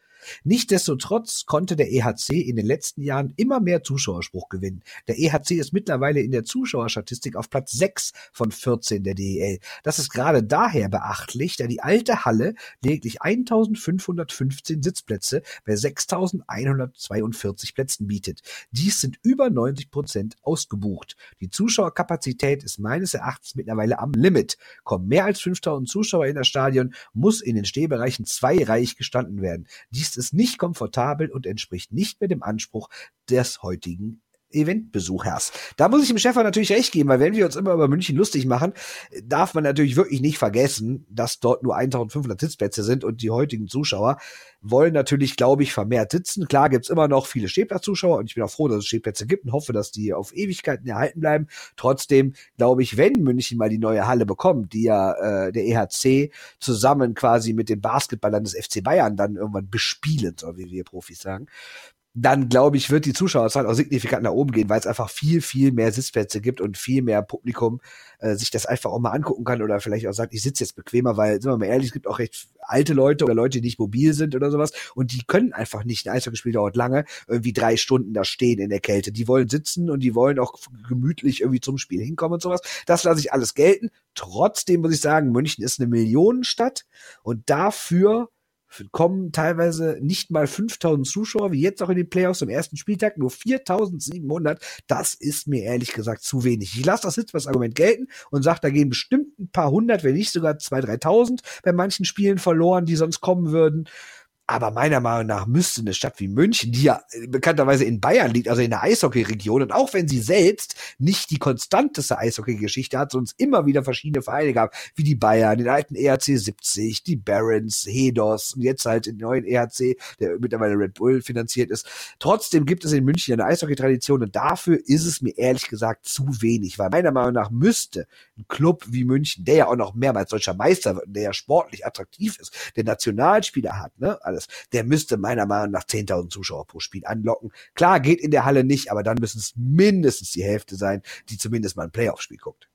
[SPEAKER 3] Nichtsdestotrotz konnte der EHC in den letzten Jahren immer mehr Zuschauerspruch gewinnen. Der EHC ist mittlerweile in der Zuschauerstatistik auf Platz 6 von 14 der DEL. Das ist gerade daher beachtlich, da die alte Halle lediglich 1515 Sitzplätze bei 6142 Plätzen bietet. Dies sind über 90 Prozent ausgebucht. Die Zuschauerkapazität ist meines Erachtens mittlerweile am Limit. Kommen mehr als 5000 Zuschauer in das Stadion, muss in den Stehbereichen zweireich gestanden werden. Dies ist es nicht komfortabel und entspricht nicht mehr dem Anspruch des heutigen Eventbesuchers. Da muss ich dem Stefan natürlich recht geben, weil wenn wir uns immer über München lustig machen, darf man natürlich wirklich nicht vergessen, dass dort nur 1500 Sitzplätze sind und die heutigen Zuschauer wollen natürlich, glaube ich, vermehrt sitzen. Klar gibt's immer noch viele Stehplatzzuschauer und ich bin auch froh, dass es Stehplätze gibt und hoffe, dass die auf Ewigkeiten erhalten bleiben. Trotzdem glaube ich, wenn München mal die neue Halle bekommt, die ja äh, der EHC zusammen quasi mit den Basketballern des FC Bayern dann irgendwann bespielen soll, wie wir Profis sagen, dann glaube ich, wird die Zuschauerzahl auch signifikant nach oben gehen, weil es einfach viel, viel mehr Sitzplätze gibt und viel mehr Publikum äh, sich das einfach auch mal angucken kann oder vielleicht auch sagt, ich sitze jetzt bequemer, weil, sind wir mal ehrlich, es gibt auch recht alte Leute oder Leute, die nicht mobil sind oder sowas und die können einfach nicht, ein Eishockeyspiel dauert lange, irgendwie drei Stunden da stehen in der Kälte. Die wollen sitzen und die wollen auch gemütlich irgendwie zum Spiel hinkommen und sowas. Das lasse ich alles gelten. Trotzdem muss ich sagen, München ist eine Millionenstadt und dafür kommen teilweise nicht mal 5000 Zuschauer, wie jetzt auch in den Playoffs am ersten Spieltag, nur 4700. Das ist mir ehrlich gesagt zu wenig. Ich lasse das jetzt als Argument gelten und sage, da gehen bestimmt ein paar hundert, wenn nicht sogar 2.000, 3.000 bei manchen Spielen verloren, die sonst kommen würden. Aber meiner Meinung nach müsste eine Stadt wie München, die ja bekannterweise in Bayern liegt, also in der Eishockey-Region, und auch wenn sie selbst nicht die konstanteste Eishockey-Geschichte hat, sonst immer wieder verschiedene Vereine gab, wie die Bayern, den alten ERC 70, die Barons, Hedos und jetzt halt den neuen ERC, der mittlerweile Red Bull finanziert ist. Trotzdem gibt es in München eine Eishockey-Tradition und dafür ist es mir ehrlich gesagt zu wenig, weil meiner Meinung nach müsste ein Club wie München, der ja auch noch mehrmals deutscher Meister wird, der ja sportlich attraktiv ist, der Nationalspieler hat, ne, alles, der müsste meiner Meinung nach 10.000 Zuschauer pro Spiel anlocken. Klar, geht in der Halle nicht, aber dann müssen es mindestens die Hälfte sein, die zumindest mal ein Playoff-Spiel guckt.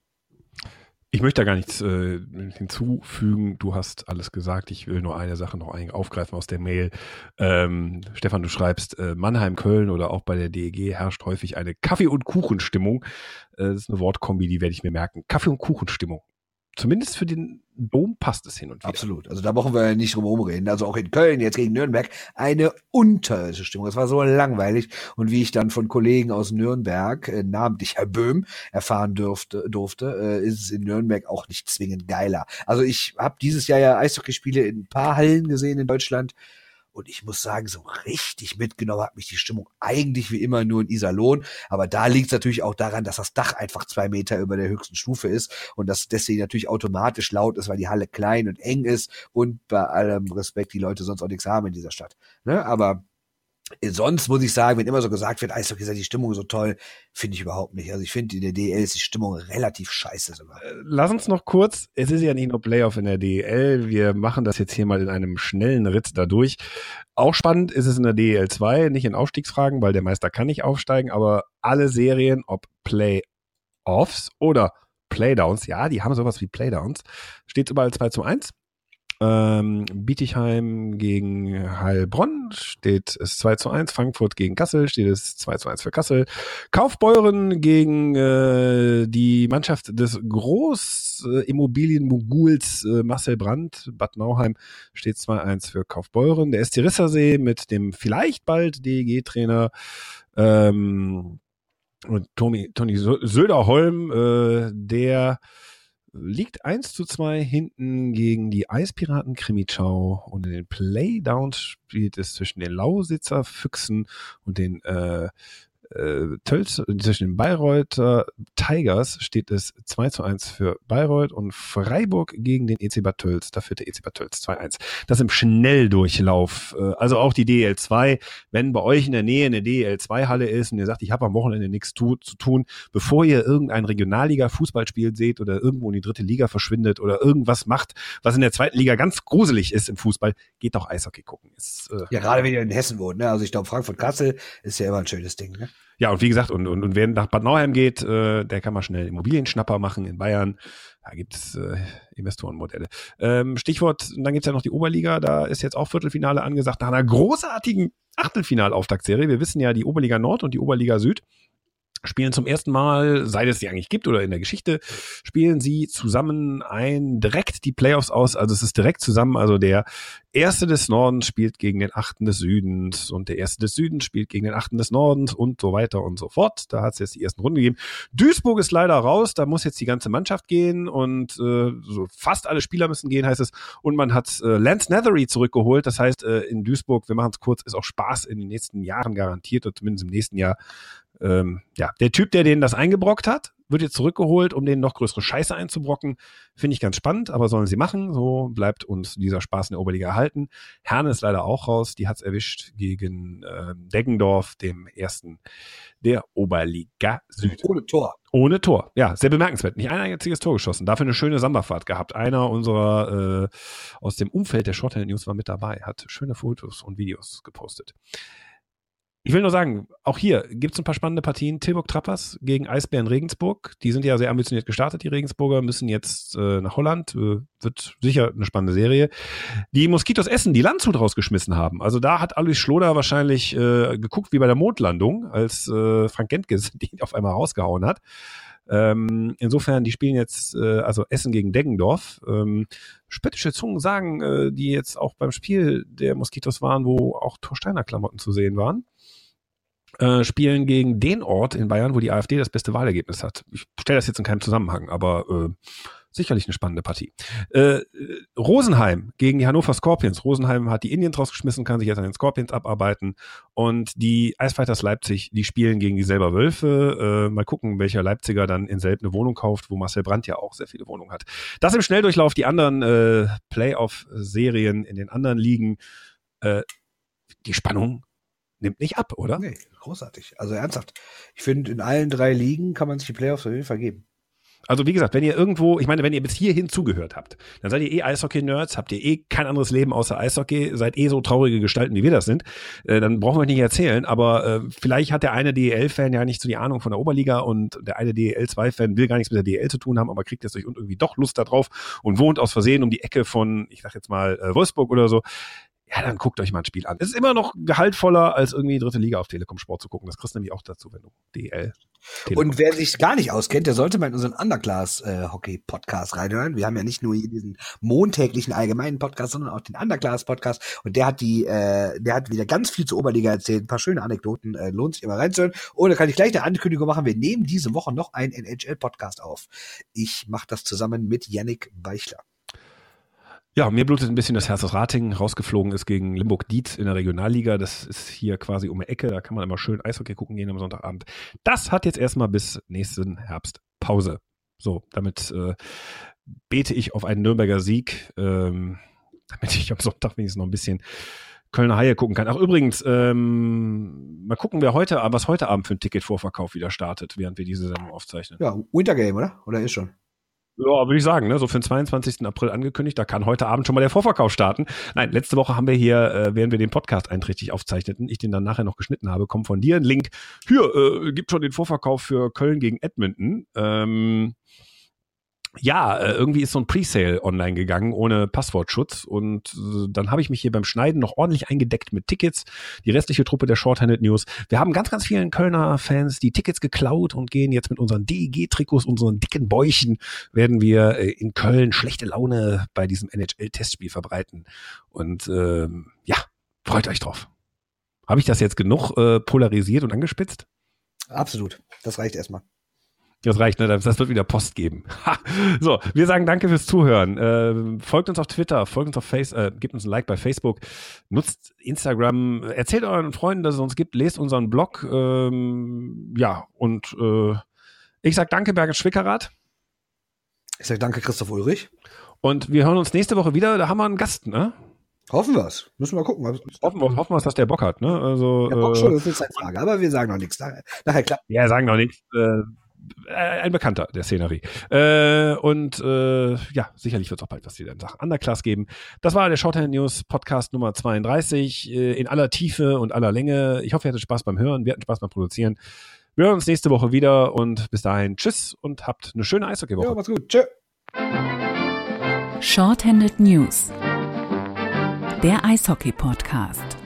[SPEAKER 2] Ich möchte da gar nichts äh, hinzufügen. Du hast alles gesagt. Ich will nur eine Sache noch aufgreifen aus der Mail. Ähm, Stefan, du schreibst, äh, Mannheim, Köln oder auch bei der DEG herrscht häufig eine Kaffee- und Kuchenstimmung. Äh, das ist eine Wortkombi, die werde ich mir merken. Kaffee- und Kuchenstimmung zumindest für den Dom passt es hin und wieder.
[SPEAKER 3] Absolut. Also da brauchen wir nicht drum herum reden. Also auch in Köln, jetzt gegen Nürnberg, eine unterirdische Stimmung. Es war so langweilig. Und wie ich dann von Kollegen aus Nürnberg, äh, namentlich Herr Böhm, erfahren dürfte, durfte, äh, ist es in Nürnberg auch nicht zwingend geiler. Also ich habe dieses Jahr ja Eishockeyspiele in ein paar Hallen gesehen in Deutschland. Und ich muss sagen, so richtig mitgenommen hat mich die Stimmung eigentlich wie immer nur in Iserlohn. Aber da liegt es natürlich auch daran, dass das Dach einfach zwei Meter über der höchsten Stufe ist und das deswegen natürlich automatisch laut ist, weil die Halle klein und eng ist und bei allem Respekt die Leute sonst auch nichts haben in dieser Stadt. Ne? Aber sonst muss ich sagen, wenn immer so gesagt wird, Eishockey sei die Stimmung so toll, finde ich überhaupt nicht. Also ich finde, in der DL ist die Stimmung relativ scheiße sogar. Äh,
[SPEAKER 2] lass uns noch kurz, es ist ja nicht nur Playoff in der DL, wir machen das jetzt hier mal in einem schnellen Ritt dadurch. Auch spannend ist es in der DL 2, nicht in Aufstiegsfragen, weil der Meister kann nicht aufsteigen, aber alle Serien, ob Playoffs oder Playdowns, ja, die haben sowas wie Playdowns, steht überall 2 zu 1. Ähm, Bietigheim gegen Heilbronn steht es 2 zu 1. Frankfurt gegen Kassel steht es 2 zu 1 für Kassel. Kaufbeuren gegen äh, die Mannschaft des Großimmobilienmoguls äh, Marcel Brandt, Bad Nauheim, steht 2-1 für Kaufbeuren. Der SC Rissersee mit dem vielleicht bald DEG-Trainer ähm, und Toni, Toni Söderholm, äh, der liegt 1 zu 2 hinten gegen die Eispiraten Krimichau und in den Playdowns spielt es zwischen den Lausitzer Füchsen und den äh, äh, Tölz, zwischen den Bayreuther Tigers steht es 2 zu 1 für Bayreuth und Freiburg gegen den EC Bad Tölz. Da führt der EC Bad Tölz 2-1. Das im Schnelldurchlauf. Äh, also auch die DL2. Wenn bei euch in der Nähe eine DL2-Halle ist und ihr sagt, ich habe am Wochenende nichts tu zu tun, bevor ihr irgendein Regionalliga-Fußballspiel seht oder irgendwo in die dritte Liga verschwindet oder irgendwas macht, was in der zweiten Liga ganz gruselig ist im Fußball, geht doch Eishockey gucken. Ist,
[SPEAKER 3] äh, ja, gerade wenn ihr in Hessen wohnt. Ne? Also ich glaube, Frankfurt-Kassel ist ja immer ein schönes Ding. Ne?
[SPEAKER 2] Ja, und wie gesagt, und, und, und wer nach Bad Nauheim geht, äh, der kann mal schnell Immobilienschnapper machen in Bayern. Da gibt es äh, Investorenmodelle. Ähm, Stichwort, und dann gibt's ja noch die Oberliga, da ist jetzt auch Viertelfinale angesagt, nach einer großartigen Achtelfinalauftaktserie. Wir wissen ja, die Oberliga Nord und die Oberliga Süd spielen zum ersten Mal, seit es sie eigentlich gibt oder in der Geschichte, spielen sie zusammen ein direkt die Playoffs aus. Also es ist direkt zusammen. Also der erste des Nordens spielt gegen den achten des Südens und der erste des Südens spielt gegen den achten des Nordens und so weiter und so fort. Da hat es jetzt die ersten Runden gegeben. Duisburg ist leider raus. Da muss jetzt die ganze Mannschaft gehen und äh, so fast alle Spieler müssen gehen, heißt es. Und man hat äh, Lance Nethery zurückgeholt. Das heißt, äh, in Duisburg, wir machen es kurz, ist auch Spaß in den nächsten Jahren garantiert oder zumindest im nächsten Jahr ähm, ja, der Typ, der denen das eingebrockt hat, wird jetzt zurückgeholt, um denen noch größere Scheiße einzubrocken. Finde ich ganz spannend, aber sollen sie machen. So bleibt uns dieser Spaß in der Oberliga erhalten. Herne ist leider auch raus. Die hat's erwischt gegen äh, Deggendorf, dem ersten der Oberliga Süd.
[SPEAKER 3] Ohne Tor.
[SPEAKER 2] Ohne Tor. Ja, sehr bemerkenswert. Nicht ein einziges Tor geschossen. Dafür eine schöne Samba-Fahrt gehabt. Einer unserer äh, aus dem Umfeld der Shorthand News war mit dabei, hat schöne Fotos und Videos gepostet. Ich will nur sagen, auch hier gibt es ein paar spannende Partien. Tilburg Trappers gegen Eisbären Regensburg. Die sind ja sehr ambitioniert gestartet, die Regensburger, müssen jetzt äh, nach Holland. Äh, wird sicher eine spannende Serie. Die Moskitos Essen, die Landshut rausgeschmissen haben. Also da hat Alois Schloder wahrscheinlich äh, geguckt wie bei der Mondlandung, als äh, Frank Gentges die auf einmal rausgehauen hat. Ähm, insofern, die spielen jetzt äh, also Essen gegen Deggendorf. Ähm, spöttische Zungen sagen, äh, die jetzt auch beim Spiel der Moskitos waren, wo auch Torsteiner Klamotten zu sehen waren äh, spielen gegen den Ort in Bayern, wo die AfD das beste Wahlergebnis hat. Ich stelle das jetzt in keinem Zusammenhang, aber äh, sicherlich eine spannende Partie. Äh, Rosenheim gegen die Hannover Scorpions. Rosenheim hat die Indians rausgeschmissen, kann sich jetzt an den Scorpions abarbeiten. Und die Eisfighters Leipzig, die spielen gegen die selber Wölfe. Äh, mal gucken, welcher Leipziger dann in selben eine Wohnung kauft, wo Marcel Brandt ja auch sehr viele Wohnungen hat. Das im Schnelldurchlauf, die anderen äh, Playoff-Serien in den anderen Ligen. Äh, die Spannung nimmt nicht ab, oder?
[SPEAKER 3] Nee, großartig. Also ernsthaft. Ich finde, in allen drei Ligen kann man sich die Playoffs auf jeden Fall geben.
[SPEAKER 2] Also wie gesagt, wenn ihr irgendwo, ich meine, wenn ihr bis hierhin zugehört habt, dann seid ihr eh Eishockey-Nerds, habt ihr eh kein anderes Leben außer Eishockey, seid eh so traurige Gestalten, wie wir das sind. Äh, dann brauchen wir euch nicht erzählen, aber äh, vielleicht hat der eine DEL-Fan ja nicht so die Ahnung von der Oberliga und der eine DEL-2-Fan will gar nichts mit der DEL zu tun haben, aber kriegt jetzt durch irgendwie doch Lust darauf und wohnt aus Versehen um die Ecke von, ich sag jetzt mal, äh, Wolfsburg oder so ja, dann guckt euch mal ein Spiel an. Es ist immer noch gehaltvoller, als irgendwie dritte Liga auf Telekom Sport zu gucken. Das kriegst du nämlich auch dazu, wenn du DL.
[SPEAKER 3] Telekom. Und wer sich gar nicht auskennt, der sollte mal in unseren Underclass äh, Hockey Podcast reinhören. Wir haben ja nicht nur hier diesen montäglichen allgemeinen Podcast, sondern auch den Underclass Podcast. Und der hat die, äh, der hat wieder ganz viel zur Oberliga erzählt, ein paar schöne Anekdoten. Äh, lohnt sich immer reinzuhören. Oder kann ich gleich eine Ankündigung machen? Wir nehmen diese Woche noch einen NHL Podcast auf. Ich mache das zusammen mit Yannick Beichler.
[SPEAKER 2] Ja, mir blutet ein bisschen das Herz, dass Rating rausgeflogen ist gegen Limburg-Dietz in der Regionalliga. Das ist hier quasi um die Ecke. Da kann man immer schön Eishockey gucken gehen am Sonntagabend. Das hat jetzt erstmal bis nächsten Herbst Pause. So, damit äh, bete ich auf einen Nürnberger Sieg, ähm, damit ich am Sonntag wenigstens noch ein bisschen Kölner Haie gucken kann. Ach übrigens, ähm, mal gucken, wer heute, was heute Abend für ein Ticketvorverkauf wieder startet, während wir diese Sendung aufzeichnen.
[SPEAKER 3] Ja, Wintergame, oder? Oder ist schon?
[SPEAKER 2] Ja, würde ich sagen, ne? so für den 22. April angekündigt. Da kann heute Abend schon mal der Vorverkauf starten. Nein, letzte Woche haben wir hier, äh, während wir den Podcast einträchtig aufzeichneten, ich den dann nachher noch geschnitten habe, kommt von dir ein Link. Hier, äh, gibt schon den Vorverkauf für Köln gegen Edmonton. Ähm, ja, äh, irgendwie ist so ein Presale online gegangen ohne Passwortschutz und äh, dann habe ich mich hier beim Schneiden noch ordentlich eingedeckt mit Tickets. Die restliche Truppe der Shorthanded News. Wir haben ganz, ganz vielen Kölner Fans die Tickets geklaut und gehen jetzt mit unseren DEG-Trikots, unseren dicken Bäuchen, werden wir äh, in Köln schlechte Laune bei diesem NHL-Testspiel verbreiten. Und ähm, ja, freut euch drauf. Habe ich das jetzt genug äh, polarisiert und angespitzt?
[SPEAKER 3] Absolut. Das reicht erstmal.
[SPEAKER 2] Das reicht, ne? Das wird wieder Post geben. so, wir sagen danke fürs Zuhören. Äh, folgt uns auf Twitter, folgt uns auf Facebook, äh, gebt uns ein Like bei Facebook, nutzt Instagram, erzählt euren Freunden, dass es uns gibt, lest unseren Blog. Ähm, ja, und äh, ich sag danke, Berge Schwickerath.
[SPEAKER 3] Ich sag danke, Christoph Ulrich.
[SPEAKER 2] Und wir hören uns nächste Woche wieder. Da haben wir einen Gast, ne?
[SPEAKER 3] Hoffen wir es. Müssen wir mal gucken.
[SPEAKER 2] Hoffen wir, hoffen wir dass der Bock hat, ne? Also,
[SPEAKER 3] ja, Bock schon, das ist eine Frage, aber wir sagen noch nichts. Nachher, nachher klappt.
[SPEAKER 2] Ja, sagen noch nichts. Äh, äh, ein Bekannter der Szenerie. Äh, und äh, ja, sicherlich wird es auch bald was wieder in Sachen Underclass geben. Das war der Shorthand News Podcast Nummer 32 äh, in aller Tiefe und aller Länge. Ich hoffe, ihr hattet Spaß beim Hören, wir hatten Spaß beim Produzieren. Wir hören uns nächste Woche wieder und bis dahin tschüss und habt eine schöne Eishockey-Woche. Ja,
[SPEAKER 3] macht's gut. Tschö.
[SPEAKER 1] Shorthanded News. Der Eishockey-Podcast.